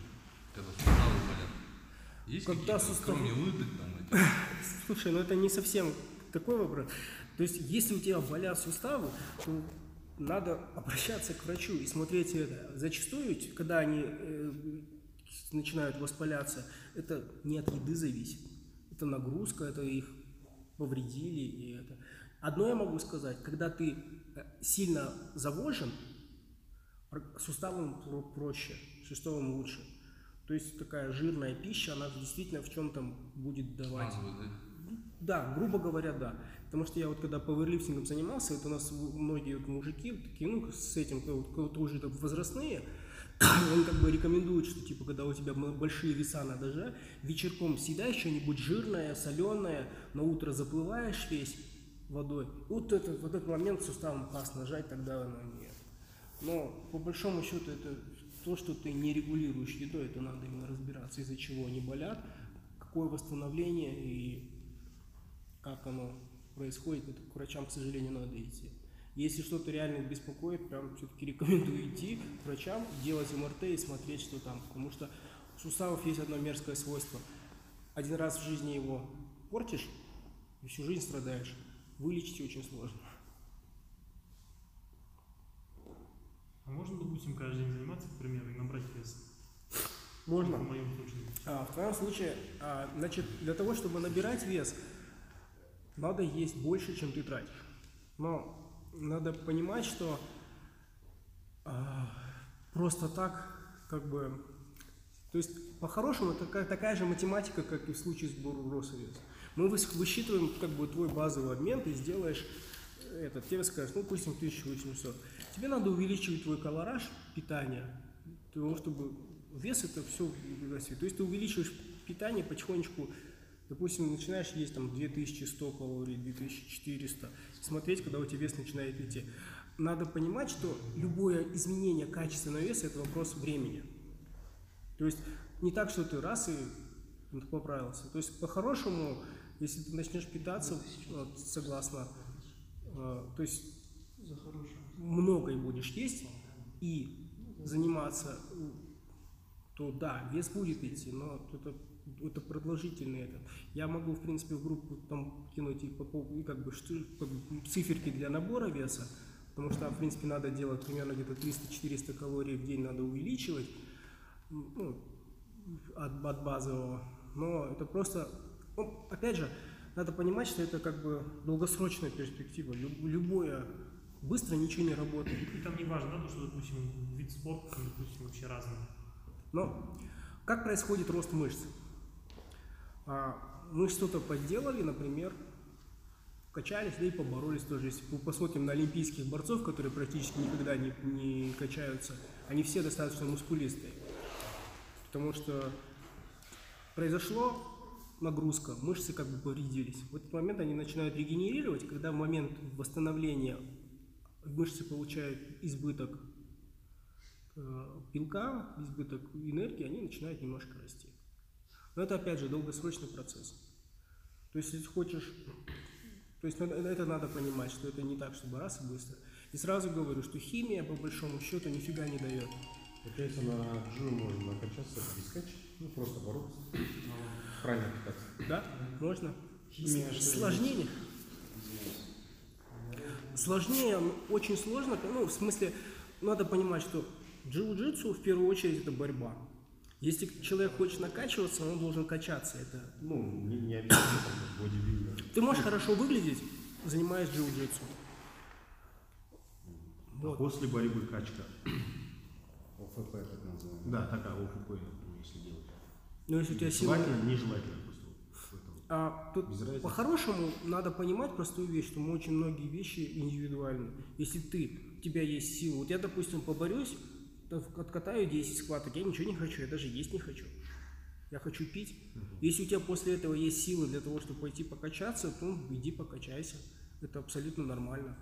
когда суставы болят? Есть Когда сустав- кроме лыдок там? Слушай, ну это не совсем такой вопрос. То есть, если у тебя болят суставы, то надо обращаться к врачу и смотреть это. Зачастую, когда они э, начинают воспаляться, это не от еды зависит. Это нагрузка, это их повредили. И это. Одно я могу сказать, когда ты э, сильно завожен, про- проще, суставам лучше. То есть такая жирная пища, она действительно в чем-то будет давать. Смазывают, да? Да, грубо говоря, да. Потому что я вот когда пауэрлифтингом занимался, вот у нас многие вот мужики вот такие, ну, с этим, кто- вот, кто уже так возрастные, он как бы рекомендует, что типа, когда у тебя большие веса на даже, вечерком съедай что-нибудь жирное, соленое, на утро заплываешь весь водой. Вот это, вот этот момент суставом пас нажать, тогда оно нет. Но по большому счету это то, что ты не регулируешь едой, это надо именно разбираться, из-за чего они болят, какое восстановление и как оно происходит, это к врачам, к сожалению, надо идти. Если что-то реально беспокоит, прям все-таки рекомендую идти к врачам, делать МРТ и смотреть, что там. Потому что у суставов есть одно мерзкое свойство. Один раз в жизни его портишь, и всю жизнь страдаешь. Вылечить очень сложно. А можно, допустим, каждый день заниматься, к примеру, и набрать вес? Можно. В моем случае. А, в твоем случае, а, значит, для того, чтобы набирать вес, надо есть больше, чем ты тратишь. Но надо понимать, что а, просто так, как бы, то есть по-хорошему это такая, такая же математика, как и в случае сбора вес. Мы выс- высчитываем как бы твой базовый обмен, ты сделаешь этот, тебе скажешь, ну, допустим, 1800. Тебе надо увеличивать твой колораж питания, того, чтобы вес это все То есть ты увеличиваешь питание потихонечку, допустим, начинаешь есть там 2100 калорий, 2400, смотреть, когда у тебя вес начинает идти. Надо понимать, что любое изменение качественного веса – это вопрос времени. То есть не так, что ты раз и поправился. То есть по-хорошему, если ты начнешь питаться, вот, согласно, э, то есть много и будешь есть и заниматься, то да, вес будет идти, но это, это продолжительный этот. Я могу, в принципе, в группу там кинуть и, и как бы, как бы циферки для набора веса, потому что, в принципе, надо делать примерно где-то 300-400 калорий в день надо увеличивать, ну, от, от базового. Но это просто, ну, опять же, надо понимать, что это как бы долгосрочная перспектива. Люб- любое быстро ничего не работает. И там не важно, да, то, что, допустим, вид спорта, допустим, вообще разный. Но как происходит рост мышц? А, мы что-то подделали, например, качались, да и поборолись тоже. Если мы посмотрим на олимпийских борцов, которые практически никогда не, не качаются, они все достаточно мускулистые. Потому что произошло нагрузка, мышцы как бы повредились. В этот момент они начинают регенерировать, когда в момент восстановления мышцы получают избыток э, белка, избыток энергии, они начинают немножко расти. Но это опять же долгосрочный процесс. То есть, если хочешь, то есть это надо понимать, что это не так, чтобы раз и быстро. И сразу говорю, что химия по большому счету нифига не дает. Получается, на джиу можно накачаться без качки, ну просто бороться. Правильно питаться. Да? Можно? Химия, что ли? Сложнее. Сложнее, очень сложно, ну, в смысле, надо понимать, что джиу-джитсу в первую очередь это борьба. Если человек хочет накачиваться, он должен качаться. Это Ну, не, не обязательно бодибилдер. Ты можешь хорошо выглядеть, занимаясь джиу-джитсу. А Вот. после борьбы качка. ОФП так называемый. Да, такая ОФП, если делать. Но если у тебя сила... Желательно, нежелательно просто. вот это вот. А тут по-хорошему надо понимать простую вещь, что мы очень многие вещи индивидуальны. Если ты, у тебя есть сила, вот я, допустим, поборюсь, то откатаю 10 схваток, я ничего не хочу, я даже есть не хочу. Я хочу пить. Если у тебя после этого есть силы для того, чтобы пойти покачаться, то иди покачайся. Это абсолютно нормально.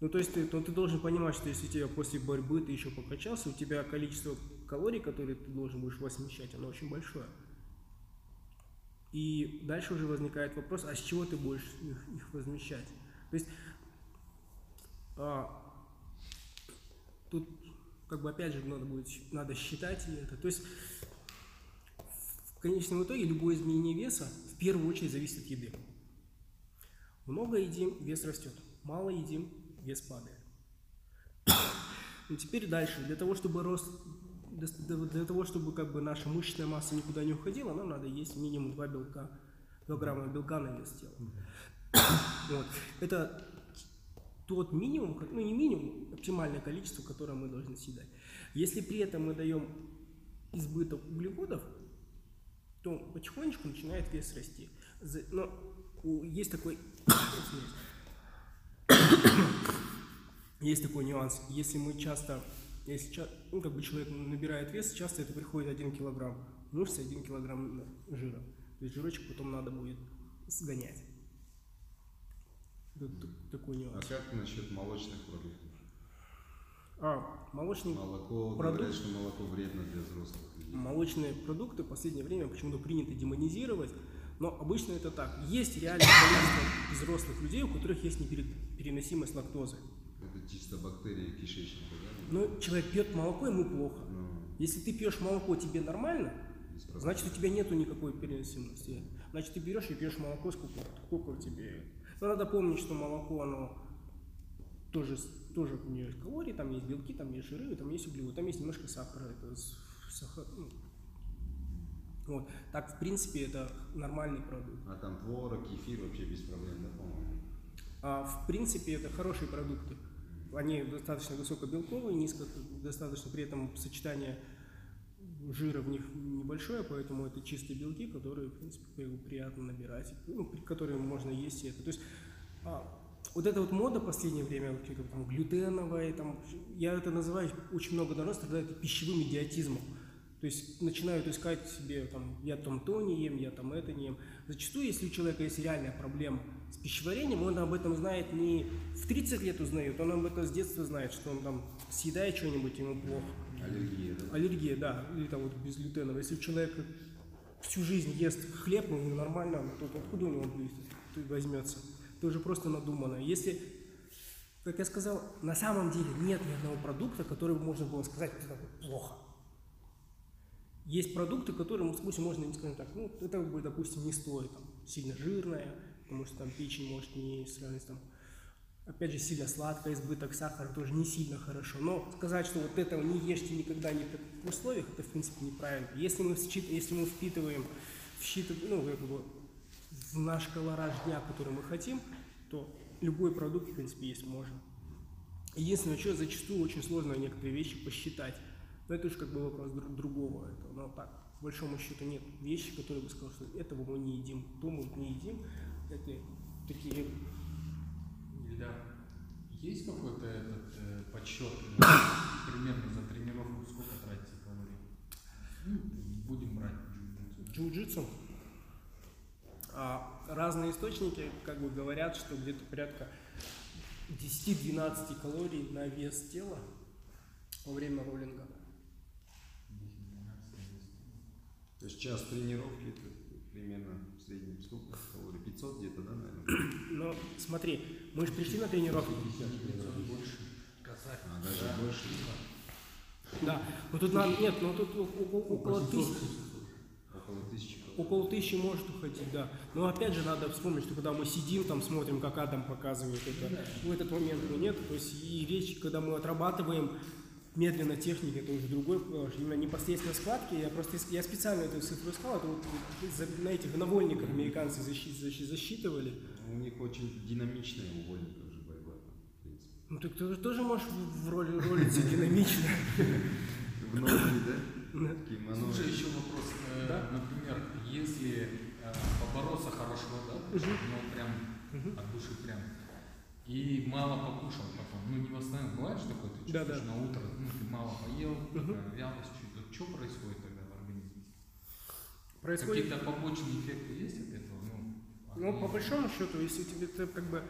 Ну, то есть ты, ну, ты должен понимать, что если у тебя после борьбы ты еще покачался, у тебя количество калорий, которые ты должен будешь возмещать, оно очень большое. И дальше уже возникает вопрос, а с чего ты будешь их, их возмещать? То есть а, тут как бы опять же надо будет надо считать это. То есть в конечном итоге любое изменение веса в первую очередь зависит от еды. Много едим, вес растет. Мало едим, вес падает. Ну теперь дальше. Для того, чтобы рост, для, для того, чтобы как бы наша мышечная масса никуда не уходила, нам надо есть минимум 2 белка, 2 грамма белка на вес тела. Вот. Это тот минимум, ну не минимум, оптимальное количество, которое мы должны съедать. Если при этом мы даем избыток углеводов, то потихонечку начинает вес расти. Но есть такой, есть такой нюанс. Если мы часто, если ну, как бы человек набирает вес, часто это приходит 1 килограмм мышцы, 1 килограмм жира. То есть жирочек потом надо будет сгонять. Это такой А нюанс. как насчет молочных продуктов? А, молочный Молоко, Продукт? говорят, что молоко вредно для взрослых людей. Молочные продукты в последнее время почему-то принято демонизировать, Но обычно это так. Есть реальное количество взрослых людей, у которых есть непереносимость лактозы. Это чисто бактерии кишечника, да? Но человек пьет молоко, ему плохо. Ну, Если ты пьешь молоко, тебе нормально, значит у тебя нету никакой переносимости. Значит ты берешь и пьешь молоко, сколько, сколько тебе. Но надо помнить, что молоко, оно тоже, тоже у нее есть калории, там есть белки, там есть жиры, там есть углеводы, там есть немножко сахара. Это сахар, ну. Вот. Так, в принципе, это нормальный продукт. А там творог, кефир вообще без проблем, да, по-моему? А в принципе это хорошие продукты. Они достаточно высокобелковые, низко достаточно при этом сочетание жира в них небольшое, поэтому это чистые белки, которые, в принципе, при- приятно набирать, ну, которые можно есть и это. То есть а, вот эта вот мода в последнее время, вот там глютеновая, там, я это называю, очень много народа страдает пищевым идиотизмом. То есть начинают искать себе, там, я там то не ем, я там это не ем. Зачастую, если у человека есть реальная проблема с пищеварением, он об этом знает не в 30 лет узнает, он об этом с детства знает, что он там съедает что-нибудь, ему плохо. Аллергия, да? Аллергия, да, или там вот безглютеновая. Если человек всю жизнь ест хлеб, ну нормально, то откуда у него будет, возьмется? Это уже просто надумано. Если, как я сказал, на самом деле нет ни одного продукта, который можно было сказать, плохо. Есть продукты, которые, ну, допустим, можно, скажем так, ну, это, допустим, не стоит, там, сильно жирное, потому что там печень может не сравнить, там, опять же, сильно сладкое, избыток сахара тоже не сильно хорошо. Но сказать, что вот этого не ешьте никогда ни в условиях, это, в принципе, неправильно. Если мы, счит- если мы впитываем, вsчитыв- ну, как бы, в наш колораж дня, который мы хотим, то любой продукт, в принципе, есть можно. Единственное, что зачастую очень сложно некоторые вещи посчитать. Но это уж как бы вопрос друг- другого. Это, но так, по большому счету нет вещи, которые бы сказал, что этого мы не едим, то мы не едим. Это такие Илья, есть какой-то этот э, подсчет э, примерно за тренировку сколько тратите калорий? Ну, Будем брать джиу-джитсу. А, разные источники как бы говорят, что где-то порядка 10-12 калорий на вес тела во время роллинга. То есть час тренировки это примерно среднем сколько калорий? 500 где-то, да, наверное? Но смотри, мы же пришли на тренировку. А даже больше. Да, но тут надо, нет, но тут о- о- около тысячи, Около тысячи около тысячи может уходить, да. Но опять же надо вспомнить, что когда мы сидим, там смотрим, как Адам показывает это, в этот момент мы нет. То есть и речь, когда мы отрабатываем медленно техники, это уже другой, э, именно непосредственно складки. Я просто я специально эту цифру искал, это вот за- на этих навольниках американцы защи- защи- засчитывали. У них очень динамичная увольника уже борьба, в принципе. Ну ты тоже, можешь в роли ролиться динамично. В ноги, да? Слушай, еще вопрос. Э. Например, если э, побороться хорошего, да, ну прям от души прям, и мало покушал потом, ну не восстановил, бывает же такое, ты Да, чувствуешь да. на утро, ну ты мало поел, вялость, чуть что происходит тогда в организме? Происходит Какие-то побочные эффекты есть от этого? Ну, Ну, по большому счету, если тебе ты, как бы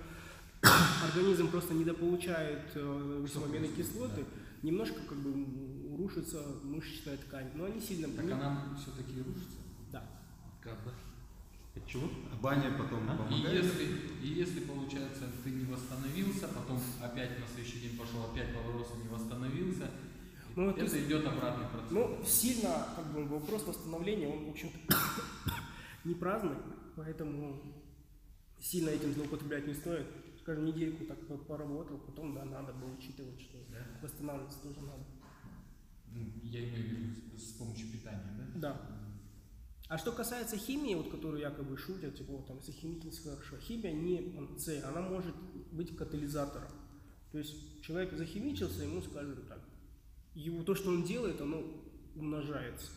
организм просто недополучает э, кислоты, немножко как бы рушится мышечная ткань. Но они сильно Так она все-таки рушится? Да. Как, да? Чего? А баня потом И помогает? если, и если, получается, ты не восстановился, потом опять на следующий день пошел, опять поборолся, не восстановился, Ну, то это есть- идет обратный процесс. Ну, сильно, как бы, вопрос восстановления, он, в общем-то, не праздный, поэтому сильно этим злоупотреблять не стоит. Скажем, недельку так по- поработал, потом, да, надо было учитывать, что восстанавливаться тоже надо. Ну, я имею в виду с помощью питания, да? Да. А что касается химии, вот которую якобы шутят, типа, вот, там, если химичился хорошо, химия не цель, она может быть катализатором. То есть человек захимичился, ему скажут так, его то, что он делает, оно умножается.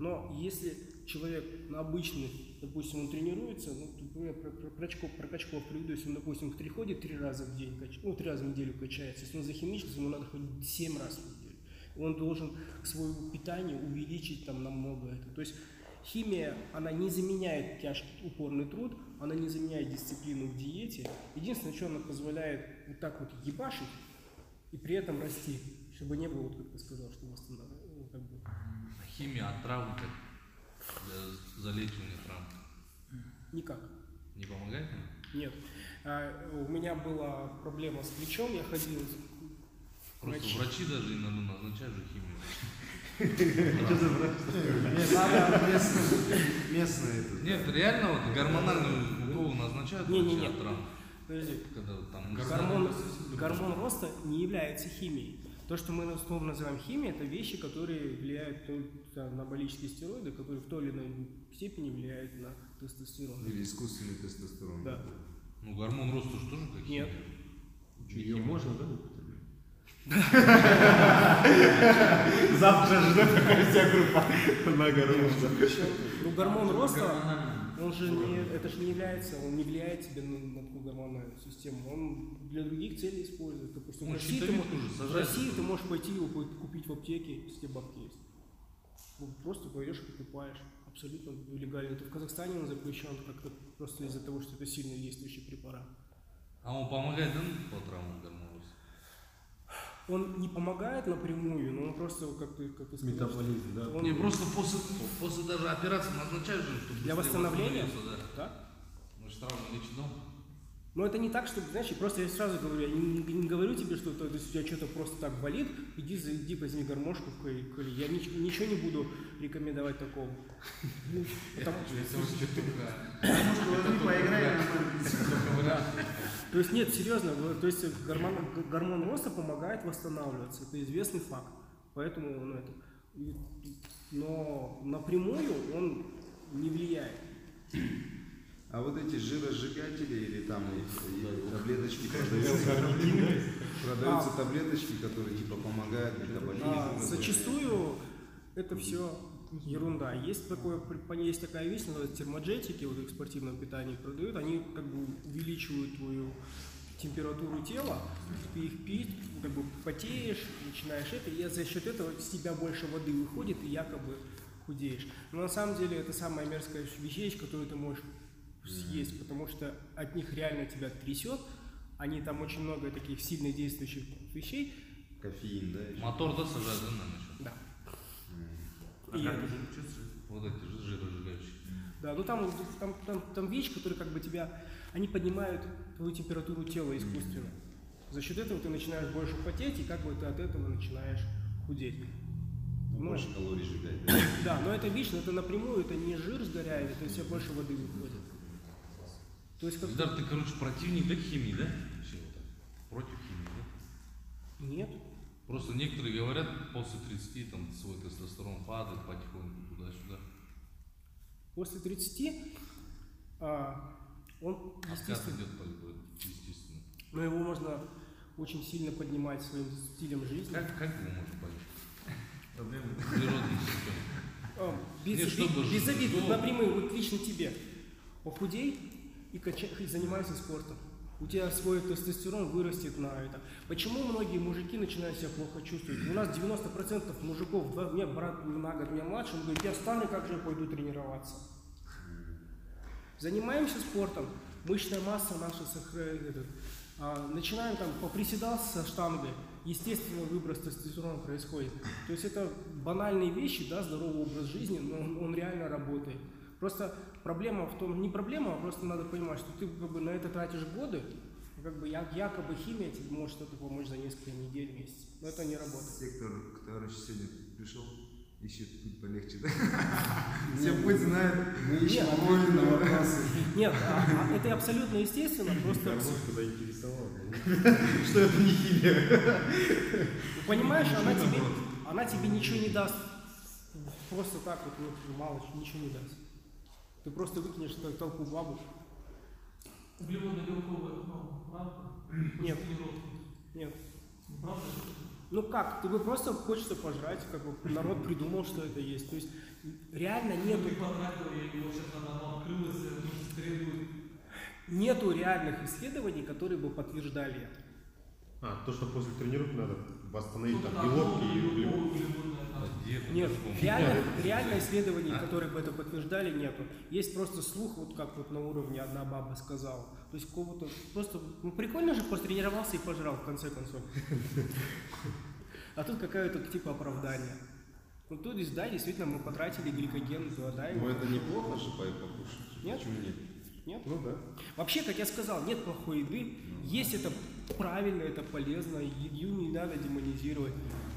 Но если человек на обычный, допустим, он тренируется, ну, я про, про, качков приведу, если он, допустим, три ходит три раза в день, кач- ну, три раза в неделю качается, если он захимичился, ему надо ходить семь раз в неделю. Он должен свое питание увеличить там намного это. То есть химия, она не заменяет тяжкий упорный труд, она не заменяет дисциплину в диете. Единственное, что она позволяет вот так вот ебашить и при этом расти, чтобы не было, вот как ты сказал, что восстанавливать, ну, как бы, Химия от травм как для залечивания травм. Никак. Не помогает? Нет. А, у меня была проблема с плечом, я ходил Просто Врачи. врачи даже иногда назначают же химию. Местные. Нет, реально вот гормональную уколы назначают врачи от травм. Подожди, Когда вот там гормон, гормон роста не является химией. То, что мы условно называем химией, это вещи, которые влияют то- на анаболические стероиды, которые в той или иной степени влияют на тестостерон. Или искусственный тестостерон. Да. Ну гормон роста же тоже как Нет. Ее можно, да? Завтра же такая вся группа на горошку. Ну, гормон роста, он же не, это же не является, он не влияет тебе на, на твою гормональную систему. Он для других целей используется. Допустим, в России, ты, в. России можешь пойти его ку- купить в аптеке, если тебе бабки есть. Ну, Просто пойдешь и покупаешь. Абсолютно легально. Это в Казахстане он запрещен как-то просто из-за того, что это сильно действующий препарат. А он помогает, да, по травмам гормон роста? Он не помогает напрямую, но он просто, как ты, как ты сказал, Метаболизм, да. Он- Не, просто после, после даже операции назначают же, чтобы Для восстановления? да. да? Мы же травмы лечим дома. Но это не так, что, знаешь, просто я сразу говорю, я не, не говорю тебе, что то, есть у тебя что-то просто так болит, иди, за- иди возьми гармошку, коли, я нич- ничего не буду рекомендовать такого. Ну, потому- Если что-то Поиграем. То есть нет, серьезно, то есть гормон, гормон роста помогает восстанавливаться, это известный факт. Поэтому, ну, это, но напрямую он не влияет. А вот эти жиросжигатели или там таблеточки продаются, продаются таблеточки, которые типа помогают метаболизму. А, зачастую это все ерунда. Есть, такое, есть такая вещь, называется термоджетики, вот их в спортивном питании продают, они как бы увеличивают твою температуру тела, ты их пить, как бы потеешь, начинаешь это, и за счет этого с тебя больше воды выходит, и якобы худеешь. Но на самом деле это самая мерзкая вещь, которую ты можешь съесть, потому что от них реально тебя трясет, они там очень много таких сильно действующих вещей, Кофеин, да? еще? Мотор, да, сажают, да, нам еще? А И как учиться? Вот эти жиросжигающие. Да, ну там, там, там, там вещи, которые как бы тебя, они поднимают твою температуру тела искусственно. За счет этого ты начинаешь больше потеть, и как бы ты от этого начинаешь худеть. Ну, Ну, Больше калорий сжигать, да? да, но это видишь, но это напрямую, это не жир сгоряет, это тебя больше воды выходит. То есть как Ильдар, ты, короче, противник, да, химии, да? Вообще вот так. Против химии, да? нет. Просто некоторые говорят, после 30 там свой тестостерон падает потихоньку туда-сюда. После 30 а, он, Откат естественно, идет по естественно. но его можно очень сильно поднимать своим стилем жизни. Как, как его можно? Проблемы. Природный. А, Без, Нет, обид- чтобы без ж- обид, ну- напрямую, вот лично тебе. Похудей и, кача- и занимайся спортом. У тебя свой тестостерон вырастет на это. Почему многие мужики начинают себя плохо чувствовать? У нас 90% мужиков, два, меня брат на год меня младше, он говорит, я стану, как же я пойду тренироваться? Занимаемся спортом, мышечная масса наша сохраняет этот, а, начинаем там, поприседал со штангой, естественно, выброс тестостерона происходит. То есть это банальные вещи, да, здоровый образ жизни, но он, он реально работает. Просто проблема в том, не проблема, а просто надо понимать, что ты как бы на это тратишь годы, и как бы я- якобы химия тебе может что-то помочь за несколько недель, месяцев. Но это не работает. Сектор, который сегодня пришел, ищет путь полегче, да? Все путь знают. Мы ищем Нет. ответы на вопросы. Нет, а- а это абсолютно естественно, просто Гармошку заинтересовал. Что это не химия? Ну, Понимаешь, она тебе, она тебе ничего не даст. Просто так вот, мало чего, ничего не даст. Ты просто выкинешь тол- толпу бабок. Углеводно-белковая основа, правда? Нет. Нет. Ну, Правда? Ну как, ты бы просто хочется пожрать, как бы народ придумал, что это есть. То есть реально Я нету, нету реальных исследований, которые бы подтверждали это. А, то, что после тренировки надо восстановить Ну, там белок и белковая, углеводы. углеводная, да. А Нет, реально, реально исследований, которые бы это подтверждали, нету. Есть просто слух, вот как вот на уровне одна баба сказала. То есть кого-то просто, ну прикольно же, потренировался и пожрал в конце концов. А тут какое-то типа оправдание. Ну тут да, действительно, мы потратили гликоген, да, да, Ну его. это неплохо же по- покушать. Нет? Почему нет? Нет? Ну да. Вообще, как я сказал, нет плохой еды. Есть это правильно, это полезно. Еду не надо демонизировать.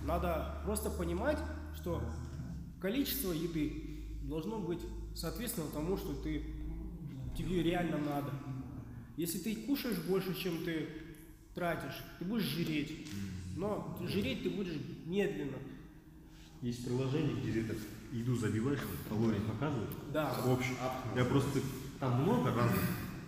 Надо просто понимать, что количество еды должно быть соответственно тому, что ты, тебе реально надо. Если ты кушаешь больше, чем ты тратишь, ты будешь жиреть. Но жиреть ты будешь медленно. Есть приложение, где ты так еду забиваешь, калории показывают. Да. В общем, я просто там много разных.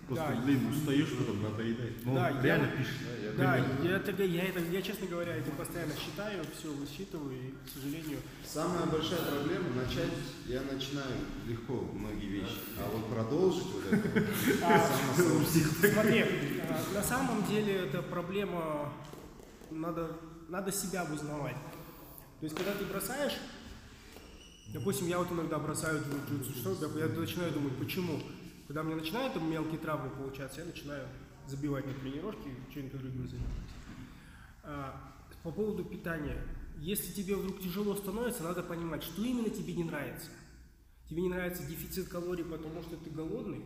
Просто, Да. блин, устаешь потом, надо доедать. Ну, Да, реально я- пишешь, да, я Да, я, тогда, я, это, я, честно говоря, это постоянно считаю, все высчитываю, и, к сожалению, Самая большая проблема начать, я начинаю легко многие вещи, а вот продолжить вот это А. Смотри, а, на самом деле это проблема, надо, надо себя узнавать. То есть, когда ты бросаешь, допустим, я вот иногда бросаю джиу-джитсу, что я начинаю думать, почему? Когда мне начинают там мелкие травмы получаться, я начинаю забивать на тренировки, что-нибудь другим заниматься. А, по поводу питания. Если тебе вдруг тяжело становится, надо понимать, что именно тебе не нравится. Тебе не нравится дефицит калорий, потому что ты голодный.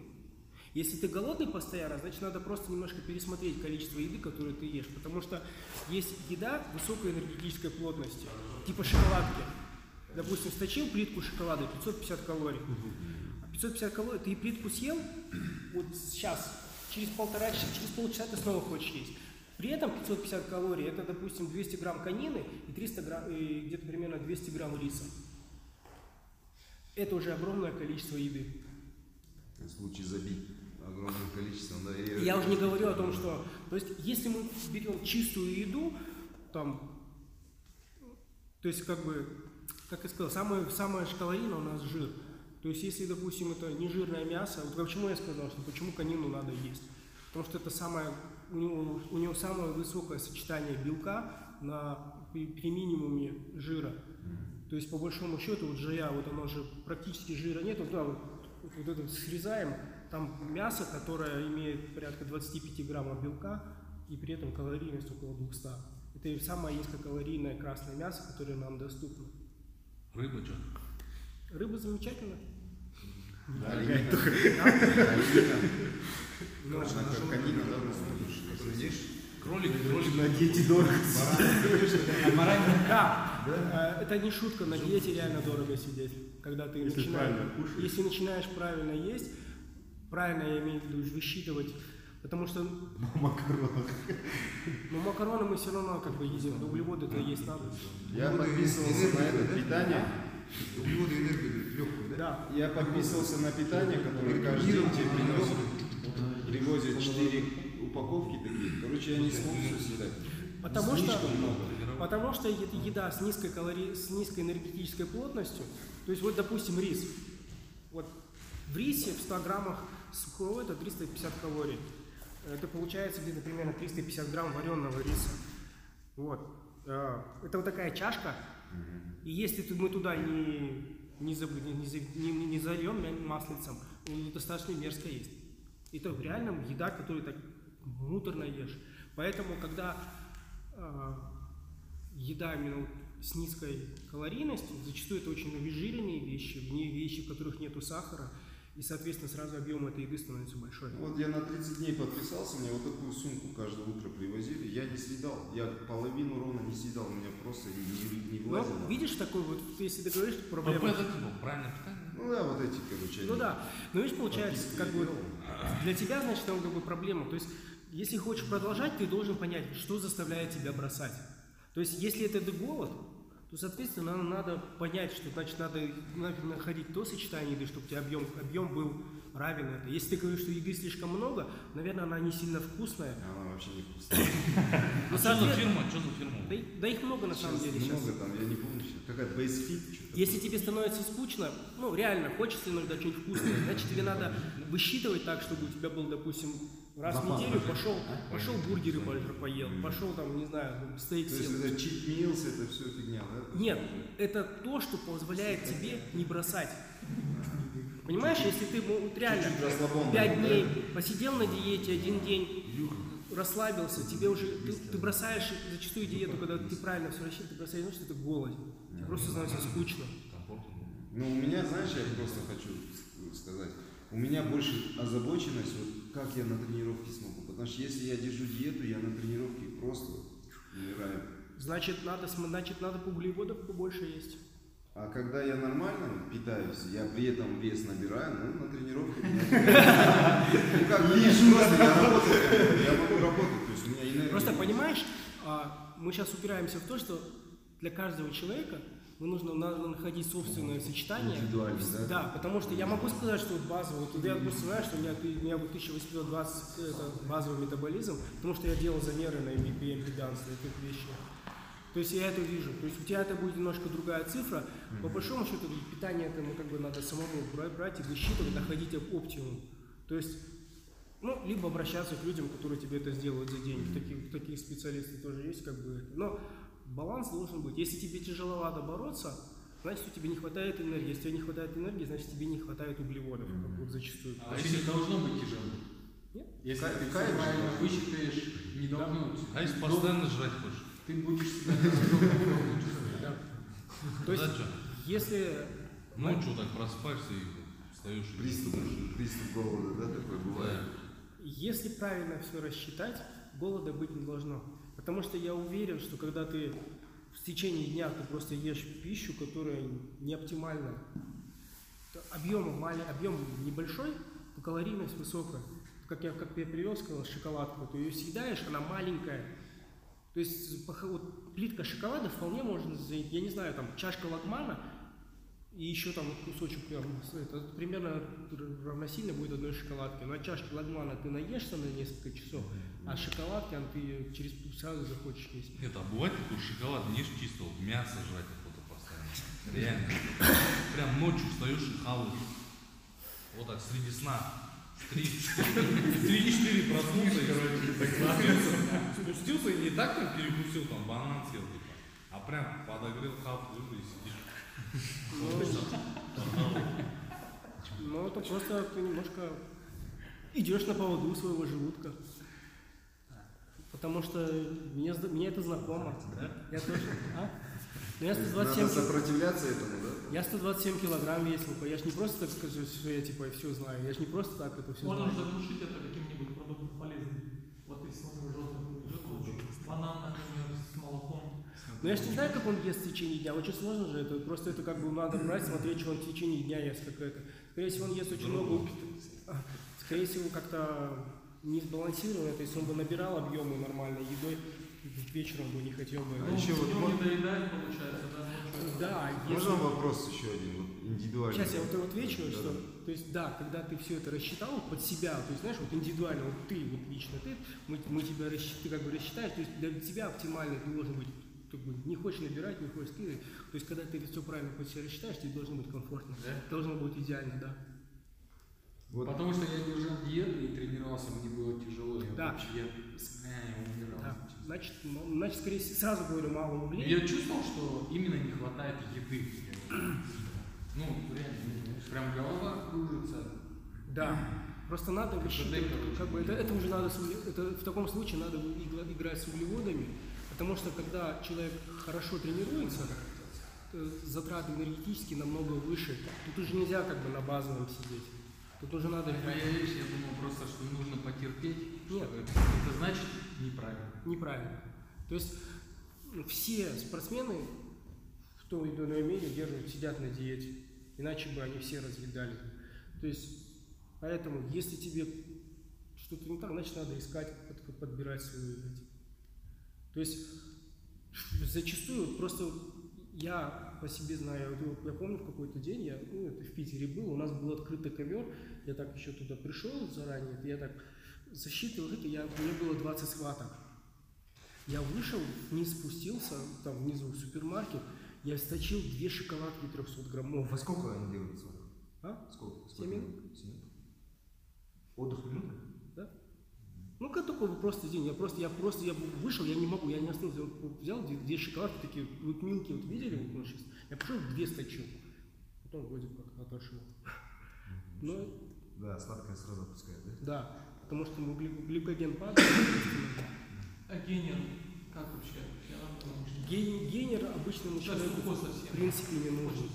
Если ты голодный постоянно, значит надо просто немножко пересмотреть количество еды, которую ты ешь. Потому что есть еда высокой энергетической плотности, типа шоколадки. Допустим, сточил плитку шоколада, 550 калорий. 550 калорий, ты и плитку съел, вот сейчас, через полтора часа, через полчаса ты снова хочешь есть. При этом 550 калорий, это, допустим, 200 грамм конины и 300 грамм, и где-то примерно 200 грамм риса. Это уже огромное количество еды. В случае забить огромным количеством, да, и- Я уже не говорю о том, что... То есть, если мы берем чистую еду, там... То есть, как бы, как я сказал, самое, самое же калорийное у нас жир. То есть, если, допустим, это не жирное мясо, вот почему я сказал, что почему конину надо есть? Потому что это самое, у него, у него самое высокое сочетание белка на, при, при минимуме жира. То есть, по большому счету, вот жая, вот оно же практически жира нет. Вот, да, вот, вот это срезаем, там мясо, которое имеет порядка 25 граммов белка, и при этом калорийность около 200. Это и самое низкокалорийное красное мясо, которое нам доступно. Рыба что? Рыба замечательна. Оленина. Но- Она как конина, да. Кролик, кролик. На диете дорого. Да, э, это не шутка, на диете реально дорого сидеть. Когда ты начинаешь, если начинаешь правильно есть, правильно я имею в виду высчитывать, потому что Макаронах. ну, макароны мы все равно как бы едим, но углеводы это есть надо. Я подписывался на это питание. Углеводы, энергию легкую, да? Да, Я подписывался на питание, которое каждый день тебе приносит. Привозят 4 упаковки такие. Короче, я не смог все съедать. потому что, потому что еда с низкой, калори... с низкой энергетической плотностью, то есть вот, допустим, рис. Вот в рисе в 100 граммах сухого это 350 калорий. Это получается где-то примерно 350 грамм вареного риса. Вот. Э, Это вот такая чашка. И если мы туда не, не, заб- не, не, не- не зальем маслицем, ну, достаточно мерзко есть. Это реально еда, которую так муторно ешь. Поэтому, когда э, еда именно вот с низкой калорийностью, зачастую это очень обезжиренные вещи, в ней вещи, в которых нету сахара, и, соответственно, сразу объем этой еды становится большой. Вот я на 30 дней подписался, мне вот такую сумку каждое утро привозили. Я не съедал, я половину ровно не съедал, у меня просто не, не, влазило. Ну, видишь такой вот, если ты говоришь, что проблема... ПП закинул, правильное питание. Ну да, вот эти, короче, Ну да, но видишь, получается, подписки как бы для тебя, значит, там как бы проблема. То есть, если хочешь продолжать, ты должен понять, что заставляет тебя бросать. То есть, если это голод, то, соответственно, нам надо понять, что значит надо на- находить то сочетание еды, чтобы у тебя объем, объем был равен это. Если ты говоришь, что еды слишком много, наверное, она не сильно вкусная. Она вообще не вкусная. Ну, А что за фирма? Что за фирма? Да, их много на самом деле сейчас. много там, я не помню, какая-то бейсфит. Если тебе становится скучно, ну реально хочется иногда что-нибудь вкусное, значит тебе надо высчитывать так, чтобы у тебя был, допустим, раз в неделю пошел, пошел бургеры по- поел, пошел там, не знаю, там, стейк То есть съел. это cheat meals, это все фигня, да? Нет, это то, что позволяет тебе не бросать. Понимаешь, если ты ну, вот реально Чуть-чуть пять да? дней посидел на диете, один день расслабился, тебе уже ты, ты бросаешь зачастую диету, когда ты правильно все рассчитываешь, ты бросаешь, что это голод. Тебе просто становится скучно. Ну, у меня, знаешь, я просто хочу сказать. У меня больше озабоченность, вот как я на тренировке смогу. Потому что если я держу диету, я на тренировке просто умираю. Значит, надо, значит, надо углеводов побольше есть. А когда я нормально питаюсь, я при этом вес набираю, ну, на тренировке меня... Ну, как просто я работаю, я могу работать, то есть у меня энергия... Просто понимаешь, а, мы сейчас упираемся в то, что для каждого человека ну, нужно, надо находить собственное сочетание. Индивидуально, да? Да, потому что я могу сказать, что вот базово, вот я допустим, знаешь, что у меня, у меня вот 1820 это базовый метаболизм, потому что я делал замеры на импеданс, на этих вещах. То есть я это вижу. То есть у тебя это будет немножко другая цифра. По большому счету питание это ну, как бы надо самому брать, брать и высчитывать, находить оптимум. То есть ну, либо обращаться к людям, которые тебе это сделают за деньги. Такие, такие специалисты тоже есть, как бы. Но баланс должен быть. Если тебе тяжеловато бороться, значит, у тебя не хватает энергии. Если тебе не хватает энергии, значит, тебе не хватает углеводов, как вот зачастую. А не должно быть тяжело. Нет. Если Кайф- ты кайф правильно да. высчитаешь, не должно быть. А если Дол- постоянно жрать хочешь? Ты будешь себя комфортно чувствовать. Да. То есть, Да, если Ночью так просыпаешься и встаешь и Приступ, приступ голода, да, такой бывает? Если правильно все рассчитать, голода быть не должно. Потому что я уверен, что когда ты в течение дня ты просто ешь пищу, которая не оптимальна, объем, мали- объем небольшой, то калорийность высокая. Как я, как я привез, сказал, шоколадку, ты ее съедаешь, она маленькая. То есть вот плитка шоколада вполне можно я не знаю, там чашка лагмана и еще там кусочек прям, это примерно равносильно будет одной шоколадке. Но от чашки лагмана ты наешься на несколько часов, а шоколадки а ты через сразу захочешь есть. Нет, а бывает такой шоколад, не чисто, вот мясо жрать охота постоянно. Реально. Прям ночью встаешь и хаваешь. Вот так, среди сна. Три-четыре проснулся и спустился. И не так там перекусил, там банан съел, типа. А прям подогрел хавку. Ну, это просто ты немножко идешь на поводу своего желудка. Потому что мне, мне это знакомо. Я тоже. А? Ну, я 127 Надо сопротивляться этому, да? Я 127 килограмм весил, я ж не просто так скажу, что я типа все знаю, я ж не просто так это все Можно знаю. же заглушить это каким-нибудь продуктом полезным. Вот из самого желтого банан. Но я ж не знаю, как он ест в течение дня, очень сложно же это, просто это как бы надо брать, смотреть, что он в течение дня ест, как это. Скорее всего, он ест очень много, а, скорее всего, как-то не сбалансированно, то есть он бы набирал объемы нормальной едой, вечером бы не хотел бы. Ну, еще вот мон- не доедать, получается, да? Да, если... Можно вопрос еще один, вот индивидуальный? Сейчас я вот вот отвечу, Да, что, да. то есть, да, когда ты все это рассчитал под себя, то есть, знаешь, вот индивидуально, вот ты, вот лично ты, мы, мы тебя рассчит, ты как бы рассчитаешь, то есть для тебя оптимально ты должен быть, как бы, не хочешь набирать, не хочешь скидывать, то есть, когда ты все правильно под себя рассчитаешь, тебе должно быть комфортно, должно быть идеально, да. Вот Потому что я держал диету и тренировался, мне было тяжело. Я Да. вообще я, я умирал. Да. Значит, м- значит, скорее всего, сразу говорю, мало углей. Я чувствовал, что именно не хватает еды. Ну, реально, прям голова кружится. Да. Просто надо как бы это, это уже надо, это в таком случае надо играть с углеводами, потому что когда человек хорошо тренируется, э, затраты энергетические намного выше. Тут уже нельзя как бы на базовом сидеть. Тут уже надо Моя вещь, я думал просто, что нужно потерпеть. Нет. Это, значит неправильно. неправильно. То есть все спортсмены в той или иной мере держат, сидят на диете, иначе бы они все разъедали. То есть, поэтому, если тебе что-то не так, значит надо искать, под- подбирать свои эти. То есть, зачастую просто я по себе знаю, я помню в какой-то день, я ну, это в Питере был, у нас был открытый ковер, я так еще туда пришел заранее, я так засчитывал это, я, меня было 20 схваток. Я вышел, вниз спустился, там внизу в супермаркет, я сточил две шоколадки 300 граммов. Во сколько они делаются? А? Сколько? Семь минут. Семь минут. Отдых минуты? Ну, как такой вот просто день. Я просто, я просто, я вышел, я не могу, я не остановился. Вот взял две, две шоколадки такие, вот милки, вот видели, вот мы сейчас. Я пошел, две сточил. Потом вроде как отошел. Ну, Да, сладкое сразу опускает, да? да, потому что угле- гликоген падает. А генер, как вообще? Я Ген- Гейнер обычному Сейчас человеку в принципе не нужен.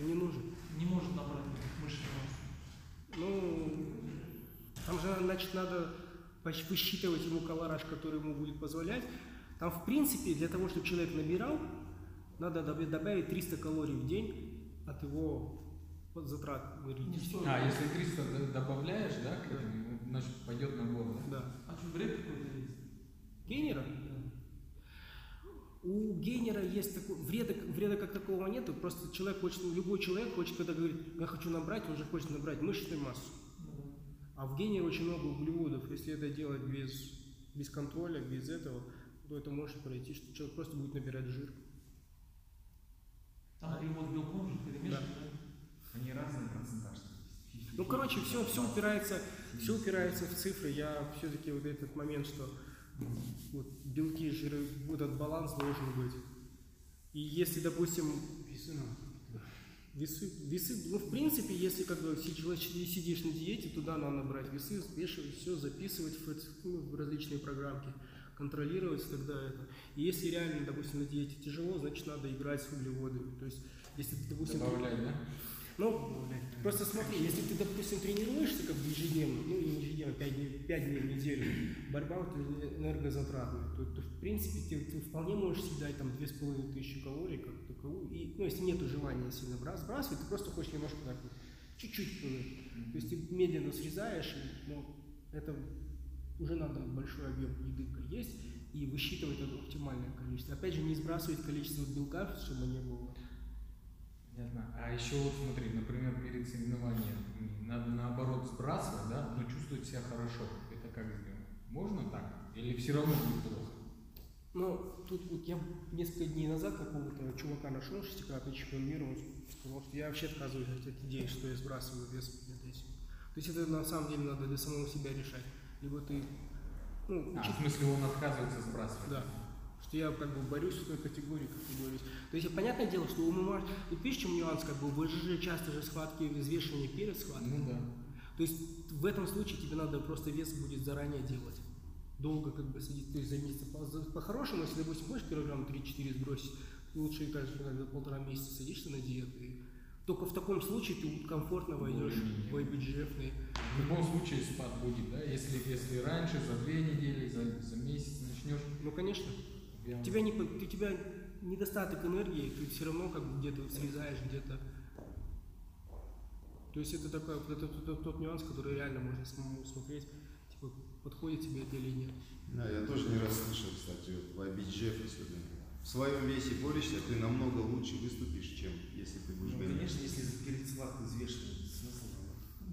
Не нужен. Не может набрать мышечную массу. Ну, на- значит, надо высчитывать ему колораж, который ему будет позволять. Там, в принципе, для того, чтобы человек набирал, надо доб- добавить 300 калорий в день от его вот затрат стоит. А, если 300 д- добавляешь, да, к этому, значит, пойдет набор, да? Да. А что, бред какой-то есть? Гейнера? У гейнера есть такой вреда, вреда как такого нету, просто человек хочет, любой человек хочет, когда говорит, я хочу набрать, он же хочет набрать мышечную массу. А в гене очень много углеводов. Если это делать без, без контроля, без этого, то это может пройти, что человек просто будет набирать жир. Там перевод белком же перемешан, да? Они разные процентаж. Ну, короче, все, все упирается, все упирается в цифры. Я все-таки вот этот момент, что вот белки, жиры, вот этот баланс должен быть. И если, допустим, весы, весы, ну, в принципе, если как бы сидишь на диете, туда надо брать весы, взвешивать все, записывать в, ну, в различные программки, контролировать тогда это. И если реально, допустим, на диете тяжело, значит, надо играть с углеводами. То есть, если допустим, Добавлять, да? ну, просто смотри, если ты, допустим, тренируешься как бы ежедневно, ну не ежедневно, 5 дней, 5 дней в неделю, борьба вот энергозатратная, то, то в принципе ты, ты вполне можешь съедать там 2500 калорий как таковую. И, ну, если нет желания сильно брас- сбрасывать, ты просто хочешь немножко так вот, чуть-чуть. э, То есть ты медленно срезаешь, ну, это уже надо большой объем еды есть и высчитывать это оптимальное количество. Опять же, не сбрасывать количество белка, чтобы не было. Понятно. А еще вот смотри, например, перед соревнованием надо наоборот сбрасывать, да, но чувствовать себя хорошо. Это как сделать? Можно так? Или все равно будет плохо? Ну, тут вот я несколько дней назад какого-то чувака нашел, шестикратный чемпион мира, он сказал, что я вообще отказываюсь от этой идеи, что я сбрасываю вес перед этим. То есть это на самом деле надо для самого себя решать. Либо ты, ну, А, учит- в смысле он отказывается сбрасывать? да, что я как бы борюсь в той категории, как ты говоришь. То есть понятное дело, что у ММА, тут видишь, чем нюанс, как бы в ВЖЖ часто же схватки взвешивания перед схваткой. Ну да. То есть в этом случае тебе надо просто вес будет заранее делать. Долго как бы сидеть, то есть за месяц. По-хорошему, если, допустим, хочешь килограмм 3-4 сбросить, лучше, кажется, когда полтора месяца садишься на диету. И только в таком случае ты комфортно войдешь в IBGF. В любом случае спад будет, да? Если, если раньше, за две недели, за, за месяц начнешь. Ну, конечно. У тебя, не, у тебя недостаток энергии, ты все равно как бы где-то срезаешь, где-то. То есть это такой, вот это тот, тот нюанс, который реально можно самому смотреть, типа, подходит тебе это или нет. Да, я тоже не раз слышал, кстати, вот в IBGF особенно. В своем весе борешься, ты намного лучше выступишь, чем если ты будешь Ну, гонять. конечно, если перед схваткой взвешивать, смысл.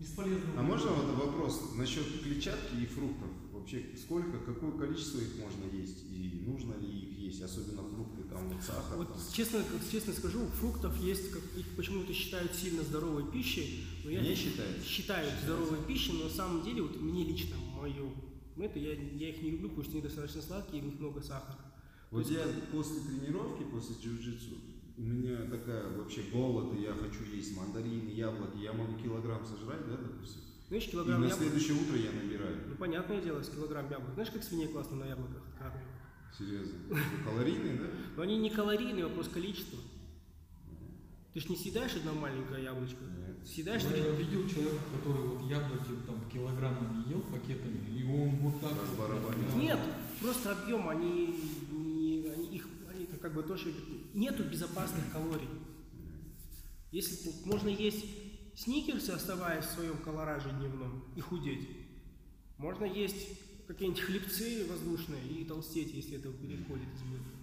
Бесполезно. А можно вот вопрос насчет клетчатки и фруктов? Вообще, сколько, какое количество их можно есть и нужно ли есть, особенно фрукты, там вот сахар. Вот там. честно, честно скажу, фруктов есть, как, их почему-то считают сильно здоровой пищей, но я Не считают? считают здоровой пищей, но на самом деле, вот мне лично, мое, это я, я их не люблю, потому что они достаточно сладкие, и в них много сахара. Вот я после тренировки, после джиу-джитсу, у меня такая вообще голод, и я хочу есть мандарины, яблоки, я могу килограмм сожрать, да, допустим? Знаешь, И килограмм на яблок, следующее утро я набираю. ну понятное дело, с килограмм яблок. Знаешь, как свиней классно на яблоках откармливают? Серьезно. Калорийные, да? Но они не калорийные, вопрос количества. Ты ж не съедаешь одно маленькое яблочко, Нет. съедаешь Я три- видел человека, который вот яблоки там килограммами ел пакетами, и он вот так вот. Нет, просто объем, они, не- они их, они как бы тоже нету безопасных калорий. Если можно есть сникерсы, оставаясь в своем колораже дневном, и худеть. Можно есть какие-нибудь хлебцы воздушные и толстеть, если это переходит избыток.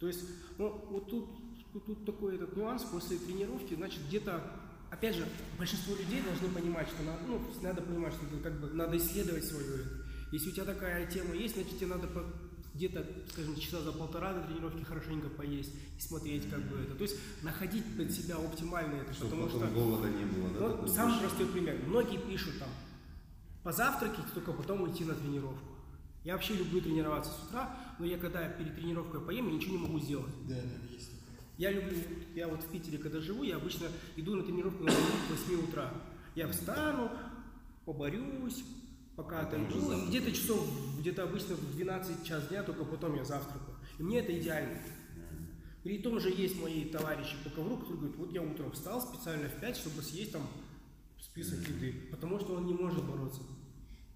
То есть, ну, вот тут, тут, тут такой этот нюанс после тренировки, значит, где-то, опять же, большинство людей должны понимать, что надо, ну, надо понимать, что это как бы надо исследовать свою. Если у тебя такая тема есть, значит, тебе надо по- где-то, скажем, часа за полтора до тренировки хорошенько поесть и смотреть, как бы это. То есть находить под себя оптимально это, Чтобы потому потом что... голода не было, да? Такой самый простой пример. Многие пишут там, позавтракать, только потом идти на тренировку. Я вообще люблю тренироваться с утра, но я когда перед тренировкой поем, я ничего не могу сделать. Да, да, есть. Я люблю, я вот в Питере, когда живу, я обычно иду на тренировку на 8 утра. Я встану, поборюсь, пока завтрак. где-то часов, где-то обычно в 12 час дня, только потом я завтракаю. И мне это идеально. При том же есть мои товарищи по ковру, которые говорят, вот я утром встал специально в 5, чтобы съесть там список еды, потому что он не может бороться.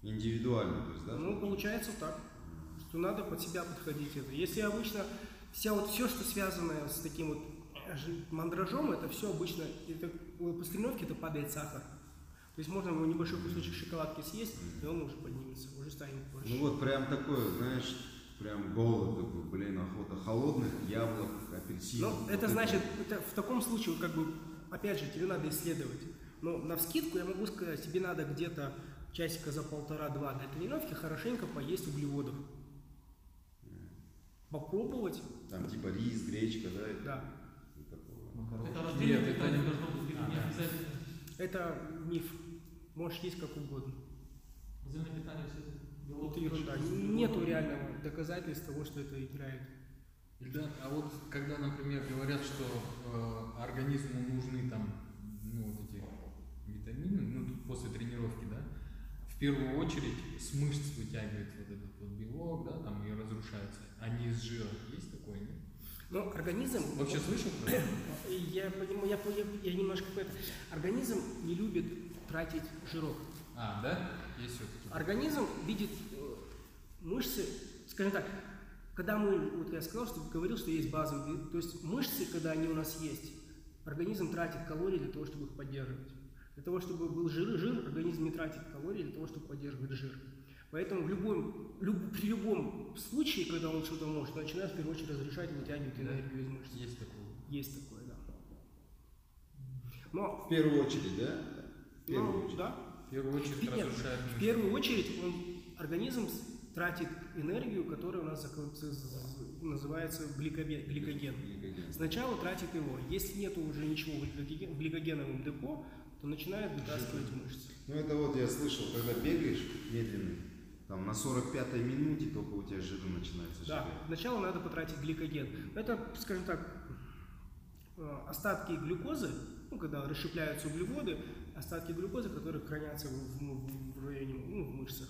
Индивидуально, то есть, да? Ну, получается так, что надо под себя подходить это. Если обычно вся вот все, что связано с таким вот э, мандражом, это все обычно, это, после тренировки это падает сахар. То есть можно ему небольшой кусочек шоколадки съесть, и он уже поднимется, уже станет больше. Ну вот прям такое, знаешь, прям голод такой, блин, охота холодных яблок, апельсинов. Ну, вот это значит, это в таком случае, как бы, опять же, тебе надо исследовать. Но на вскидку я могу сказать, тебе надо где-то часика за полтора-два до тренировки хорошенько поесть углеводов. Попробовать, Там типа рис, гречка, да? да. Это рождение Нет, это питания не- должно быть не обязательно. Это миф. Можешь есть как угодно. Рождение питания все это белок. Нету реального доказательств того, что это играет. Ильдар, а вот когда, например, говорят, что э, организму нужны там, ну, витамины, ну, после тренировки, да, в первую очередь с мышц вытягивает вот этот вот белок, да, там и разрушается, а не из жира. Есть такое, нет? Но организм... Вообще слышал про это? Я понимаю, я, я, я немножко это. Организм не любит тратить жирок. А, да? Есть все-таки. Организм видит э, мышцы, скажем так, когда мы, вот я сказал, что говорил, что есть базовые, то есть мышцы, когда они у нас есть, организм тратит калории для того, чтобы их поддерживать. Для того, чтобы был жир, жир организм не тратит калории для того, чтобы поддерживать жир. Поэтому в любом, люб- при любом случае, когда он что-то может, он начинает в первую очередь разрешать и вытягивать энергию из мышц. Есть такое. Есть такое, да. Но, В первую очередь, да? В первую ну, очередь. да, В первую очередь Нет, разрушает В мышцы. первую очередь он, организм тратит энергию, которая у нас называется гликоген. гликоген. Сначала тратит его. Если нет уже ничего в в гликогеновом депо, то начинает вытаскивать мышцы. Ну это вот я слышал, когда бегаешь медленно, там на 45-й минуте только у тебя жиры начинается Да, сначала надо потратить гликоген. Это, скажем так, э, остатки глюкозы, ну, когда расщепляются углеводы, остатки глюкозы, которые хранятся в, в- в районе, ну, в мышцах.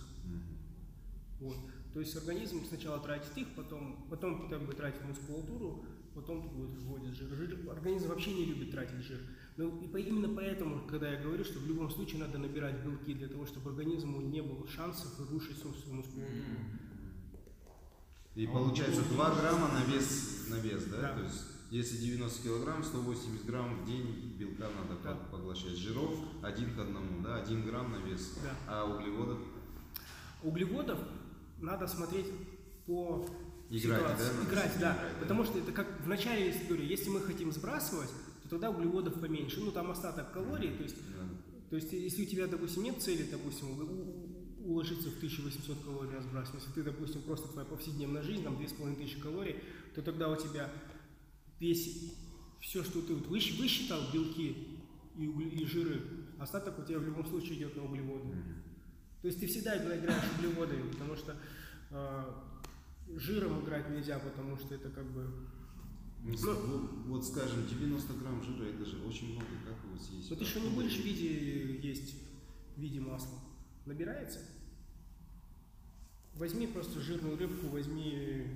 Вот. То есть организм сначала тратит их, потом, потом как бы тратит мускулатуру, потом будет вводит жир. Жир- Организм вообще не любит тратить жир. Но и по- именно поэтому, когда я говорю, что в любом случае надо набирать белки для того, чтобы организму не было шансов разрушить собственную мускулатуру. И получается 2 грамма на вес, на вес, да? Да. То есть если 90 килограмм, 180 грамм в день белка надо Да. по- поглощать. Жиров один к одному, да, 1 грамм на вес. Да. А углеводов Углеводов надо смотреть по Играть, ситуации. да, Играть, да. играть, да. Потому что это как в начале говорю, если мы хотим сбрасывать, тогда углеводов поменьше. Ну там остаток калорий, то есть да. То есть, если у тебя, допустим, нет цели, допустим, уложиться в 1800 калорий на сбрасывание, если ты, допустим, просто твоя повседневная жизнь, там 2500 калорий, то тогда у тебя весь, все, что ты вот высчитал, белки и, и жиры, остаток у тебя в любом случае идет на углеводы. То есть ты всегда игра- играешь углеводами, потому что э, жиром играть нельзя, потому что это как бы... Ну, с- вот, вот, скажем, 90 грамм жира, это же очень много, как его съесть? Но ты еще не будешь в виде есть в виде масла. Набирается? Возьми просто жирную рыбку, возьми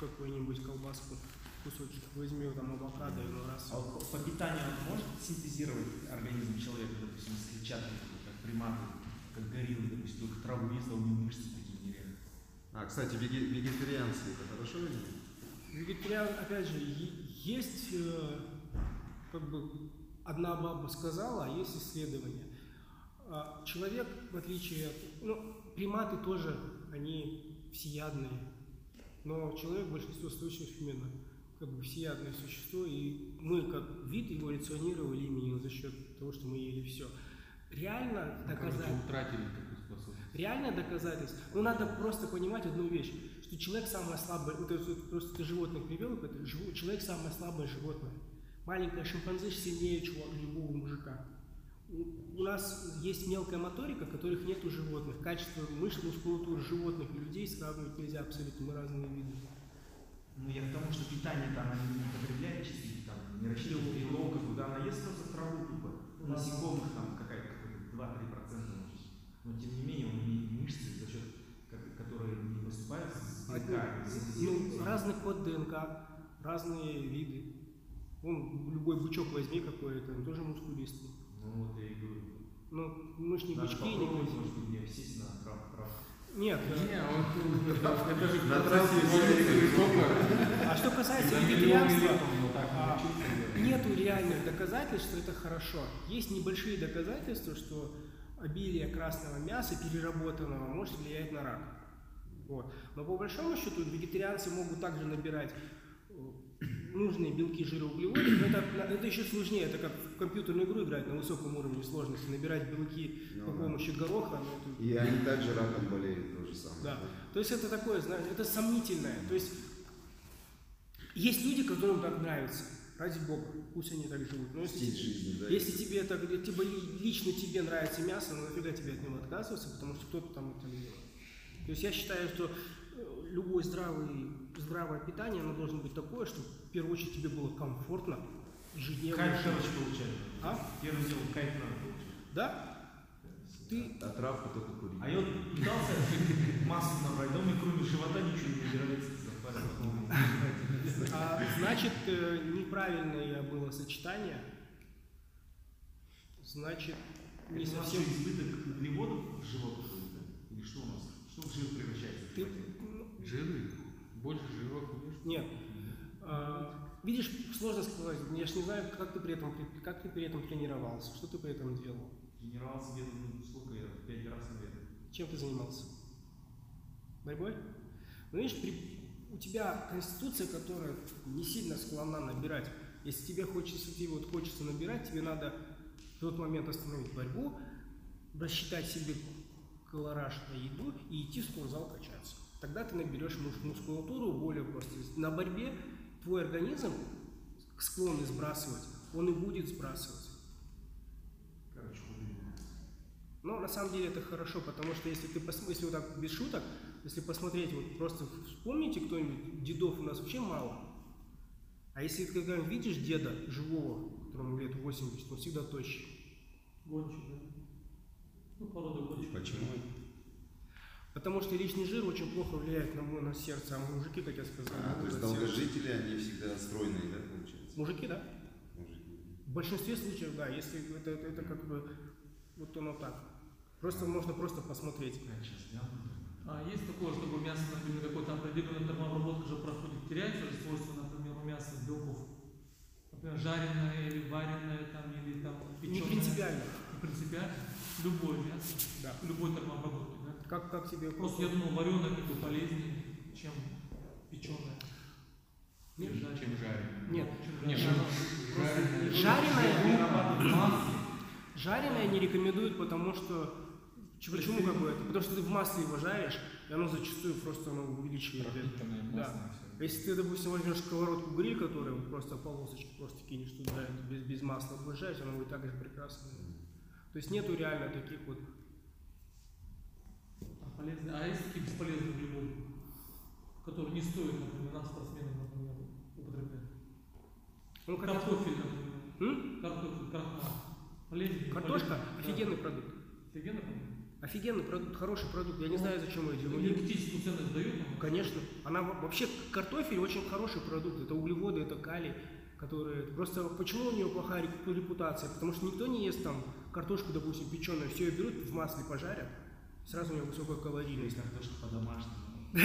какую-нибудь колбаску, кусочек, возьми там авокадо и ну раз. А вот по питанию он может синтезировать организм человека, допустим, с клетчаткой, как приматы, как гориллы, допустим, только траву ест, а у него мышцы такие нереальные. А, кстати, веге- вегетарианцы это хорошо или нет? Вегетариан, опять же, есть э, как бы одна баба сказала, а есть исследования. А Человек, в отличие от... Ну, приматы тоже, они всеядные. Но человек в большинстве случаев именно как бы всеядное существо, и мы как вид эволюционировали именно за счет того, что мы ели все. Реально Короче, доказать... утратили такую способность. Реальное доказательство. Ну, надо просто понимать одну вещь, что человек самое слабое, вот это просто ты животных привел, это живо- человек самое слабое животное. Маленькая шимпанзе сильнее чувак, любого мужика. У у нас есть мелкая моторика, которых нет у животных. Качество мышц, мускулатуры животных и людей сравнивать нельзя абсолютно, мы разные виды. Ну, я к тому, что питание там они не потребляют чистить, там, не рассчитывают белок, как бы, да, она ест просто траву тупо. Ну, насекомых там какая-то, какой-то 2-3% может. Но тем не менее он имеет мышцы, за счет ко- которые не белка, ну, разный код ДНК, разные виды. Вон, любой бычок возьми какой-то, он тоже мускулистый. Ну, вот я и говорю. мы ж не Надо бычки, не может быть, мне сесть на трав, трав. Нет, Не, он это же На а что касается вегетарианства, а, нету реальных доказательств, что это хорошо. Есть небольшие доказательства, что обилие красного мяса, переработанного, может влиять на рак. Вот. Но по большому счету вегетарианцы могут также набирать э, нужные белки, жиры, углеводы. Но это, это еще сложнее, это как в компьютерную игру играть на высоком уровне сложности, набирать белки Ну по да. помощи гороха. это- И они также раком болеют, то же самое. Да. То есть это такое, знаешь, это сомнительное. То есть есть люди, которым так нравится. Ради бога, пусть они так живут. Но если, жизни, да. если тебе это, типа, ли- лично тебе нравится мясо, ну нафига тебе от него отказываться, потому что кто-то там это делает. То есть я считаю, что э, любое здравый, здравое питание, оно должно быть такое, чтобы в первую очередь тебе было комфортно, ежедневно. Кайф, короче, получать. А? Первым делом кайф надо получать. Да? Ты А травку только курить. А я вот пытался массу набрать, да у меня кроме живота ничего не набирается. А, значит, э, неправильное было сочетание. Значит, не Это у нас совсем... избыток углеводов в живот уходит, да? Или что у нас? Что в жир превращается Ты, Жиры. Больше жиров нет. А, видишь, сложно сказать. Я ж не знаю, как ты при этом, как ты при этом тренировался, что ты при этом делал, Тренировался где-то, ну, сколько я, пять раз, наверное. чем ты занимался. Борьбой? Ну, видишь, при- у тебя конституция, которая не сильно склонна набирать. Если тебе хочется, тебе вот хочется набирать, тебе надо в тот момент остановить борьбу, рассчитать себе колораж на еду и идти в спортзал качаться. Тогда ты наберешь мус- мускулатуру более просто. На борьбе твой организм склонный сбрасывать, он и будет сбрасывать. Короче. Но на самом деле это хорошо, потому что если ты если вот так без шуток, если посмотреть, вот просто вспомните кто-нибудь, дедов у нас вообще мало. А если ты когда видишь деда живого, которому лет 80, он всегда тощий. Гончик, да? Ну, порода гончик. Почему? Потому что лишний жир очень плохо влияет на, на сердце, а мужики, как я сказал, А, то есть долгожители, они всегда стройные, да, получается? Мужики, да? Мужики. В большинстве случаев, да, если это, это, это как бы вот оно так. Просто можно просто посмотреть. Я сейчас. А есть такое, чтобы мясо, например, какой-то определенная термообработка же проходит, теряется же свойства, например, у мяса белков? Например, жареное или вареное там, или там Не печеное. принципиально. Не принципиально. Любое мясо, Да. любой термообработки, да? Как, как тебе Просто я думал, вареное как бы полезнее, чем печеное. Нет. Жареное. Чем жареное. Нет. Чем Не, жареное. жареное. Жареное, Перерабатывать масло. жареное не рекомендуют, потому что Почему как бы это? Потому что ты в масле его жаришь, и оно зачастую просто оно увеличивает. это. Пропитанное Да. Если ты, допустим, возьмешь сковородку гриль, которую просто полосочки просто кинешь туда, без, без масла будешь жарить, оно будет так же прекрасно. То есть нету реально таких вот... А, полезные. а есть такие бесполезные углеводы, которые не стоит, например, нам спортсменам, например, употреблять? Ну, Картофель, например. М? Картофель, крахмал. Полезнее? Картошка полезнее? – офигенный продукт. Да. Офигенный продукт. Офигенный продукт, хороший продукт. Я не Ну, знаю, зачем его делают. Энергетическую ценность нам? Конечно. Она во- вообще картофель очень хороший продукт. Это углеводы, это калий, которые. Просто почему у нее плохая реп- репутация? Потому что никто не ест там картошку, допустим, печеную. Все ее берут в масле пожарят. Сразу у нее высокая калорийность. картошка по-домашнему.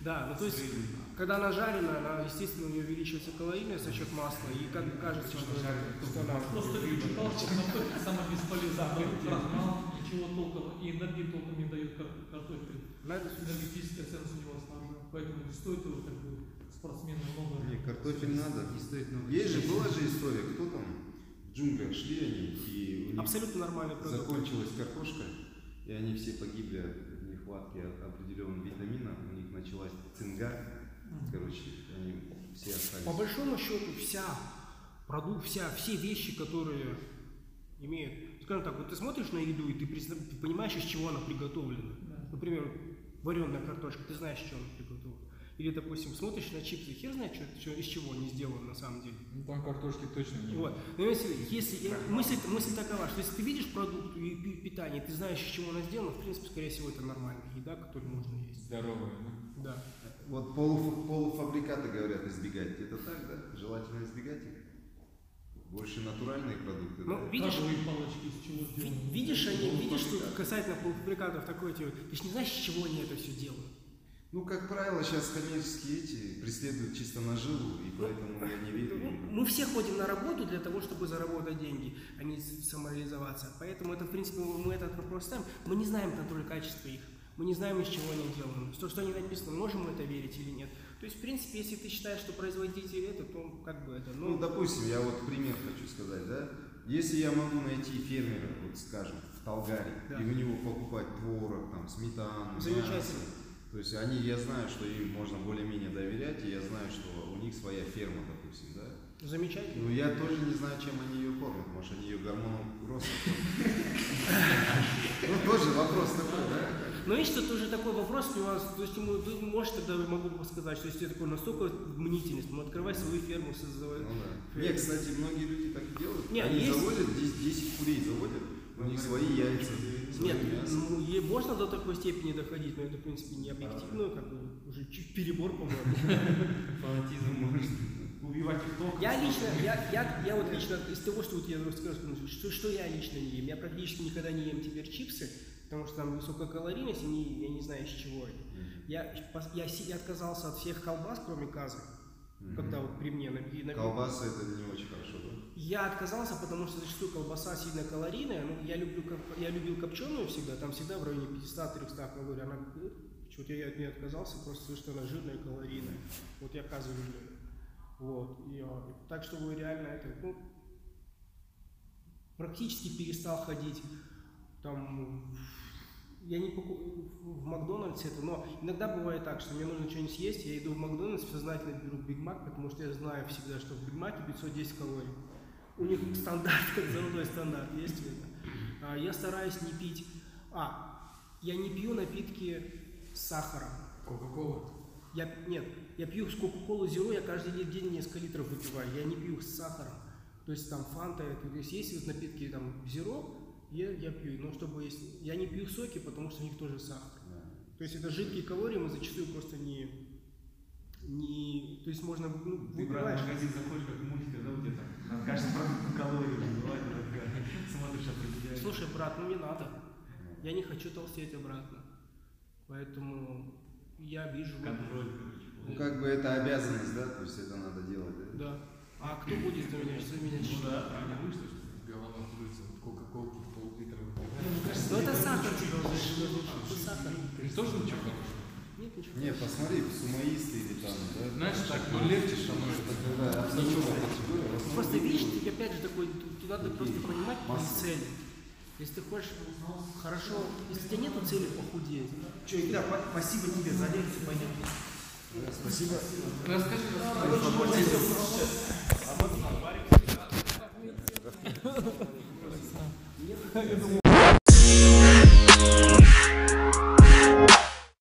Да, ну то есть, когда она жареная, она, естественно, у нее увеличивается калорийность за счет масла, и как кажется, что, что она... Просто я читал, что продукт. Крахмал, ничего толком, и энергии толком не дает кар- картофель. Надо Энергетическая ценность у него основная. Поэтому не стоит его как бы спортсмену много. Не, картофель надо. Не стоит много. Есть же, была же история, кто там в джунглях шли они, и у них абсолютно нормальный продукт. закончилась картошка, и они все погибли от нехватки определенного витамина, у них началась цинга, короче, они все остались. По большому счету, вся продукт, вся, все вещи, которые имеют, скажем так, вот ты смотришь на еду, и ты, призна- ты понимаешь, из чего она приготовлена. Да. Например, вареная картошка, ты знаешь, из чего она приготовлена. Или, допустим, смотришь на чипсы, хер знает, что, что- из чего они сделаны на самом деле. Ну там картошки точно не Вот. Но если, если я- мысль, мысль такова, что если ты видишь продукт и пи- питание, ты знаешь, из чего она сделана, в принципе, скорее всего, это нормальная еда, которую можно есть. здоровые. ну. Да. Вот полуф- полуфабрикаты говорят избегать. Это так, да? Желательно избегать их. Больше натуральные продукты, Ну, да? видишь, Крабовые палочки видишь, они, видишь, что касательно полуфабрикатов такой, типа, ты же не знаешь, с чего они это все делают. Ну, как правило, сейчас коммерческие эти преследуют чисто наживу, и поэтому я не верю. Ну, Мы все ходим на работу для того, чтобы заработать деньги, а не самореализоваться. Поэтому это, в принципе, мы этот вопрос ставим. Мы не знаем контроль качества их. Мы не знаем, из чего они сделаны. То, что они написано, можем мы это верить или нет. То есть, в принципе, если ты считаешь, что производитель это, то как бы это, Ну, ну, допустим, я вот пример хочу сказать, да? Если я могу найти фермера, вот скажем, в Талгаре, Да. и у него покупать творог, там, сметану, Замечательно. мясо, то есть они, я знаю, что им можно более-менее доверять, и я знаю, что у них своя ферма, допустим, да? замечательно. Ну, я тоже не знаю, чем они ее кормят. Может, они ее гормоном роста. Ну, тоже вопрос такой, да? Но есть что тоже такой вопрос, нюанс, то есть ему, ты можешь тогда могу сказать, что если такой настолько мнительность, ну открывай свою ферму, создавай. Ну да. Не, кстати, многие люди так и делают. Не, Они есть- заводят 10, 10 курей заводят, у них свои яйца, Нет, ну, е- можно до такой степени доходить, но это, в принципе, не объективно, как бы, уже чуть перебор, по-моему. Фанатизм может убивать ТикТок. Я лично, я, я, я вот лично, из того, что вот я расскажу, что, что я лично не ем, я практически никогда не ем теперь чипсы, потому что там высокая калорийность, и не, я не знаю, из чего они. Я, я, я отказался от всех колбас, кроме казы, когда вот при мне на, на- Колбасы это не очень хорошо? Я отказался, потому что зачастую колбаса сильно калорийная. Ну, я, люблю, я любил копченую всегда, там всегда в районе 500-300 калорий. Она, что-то я от нее отказался, просто потому что она жирная и калорийная. Вот я казы люблю. Вот. И, а, так что вы реально это, ну, практически перестал ходить там я не покупаю в Макдональдсе это, но иногда бывает так, что мне нужно что-нибудь съесть, я иду в Макдональдс, сознательно беру Биг Мак, потому что я знаю всегда, что в Биг Маке 510 калорий. У них стандарт, как золотой стандарт, есть это. А, я стараюсь не пить, а, я не пью напитки с сахаром. Кока-кола. Я, нет, я пью с Кока-Колу Зеро, я каждый день- несколько литров выпиваю, я не пью с сахаром. То есть там фанта, это, то есть есть вот напитки там Зеро, я, я пью, но чтобы есть, я не пью соки, потому что в них тоже сахар. То есть это жидкие калории, мы зачастую просто не, не, то есть можно, ну, Ты, брат, в магазин заходишь, как в мультике, да, где там на каждом продукте калории выбивают, смотришь, определяешь. Слушай, брат, ну не надо. Я не хочу толстеть обратно. Поэтому я вижу. Контроль. Ну, как бы это обязанность, да? То есть это надо делать, да? Да. А кто будет за меня, за меня Ну да, правильно вышло, что? Голова кружится, вот кока-колки пол-литра Ну, кажется, Ну сахар. Это сахар. Тоже ничего хорошего. Ничего. Не, посмотри, сумоисты или там, да? Знаешь, так, ну легче становится. Когда основном Просто видишь, ты опять же такой, тут надо просто понимать цели. Если ты хочешь хорошо, если у тебя нету цели похудеть, Че, па- спасибо тебе за лекцию, пойдем. Спасибо. Расскажи, расскажи.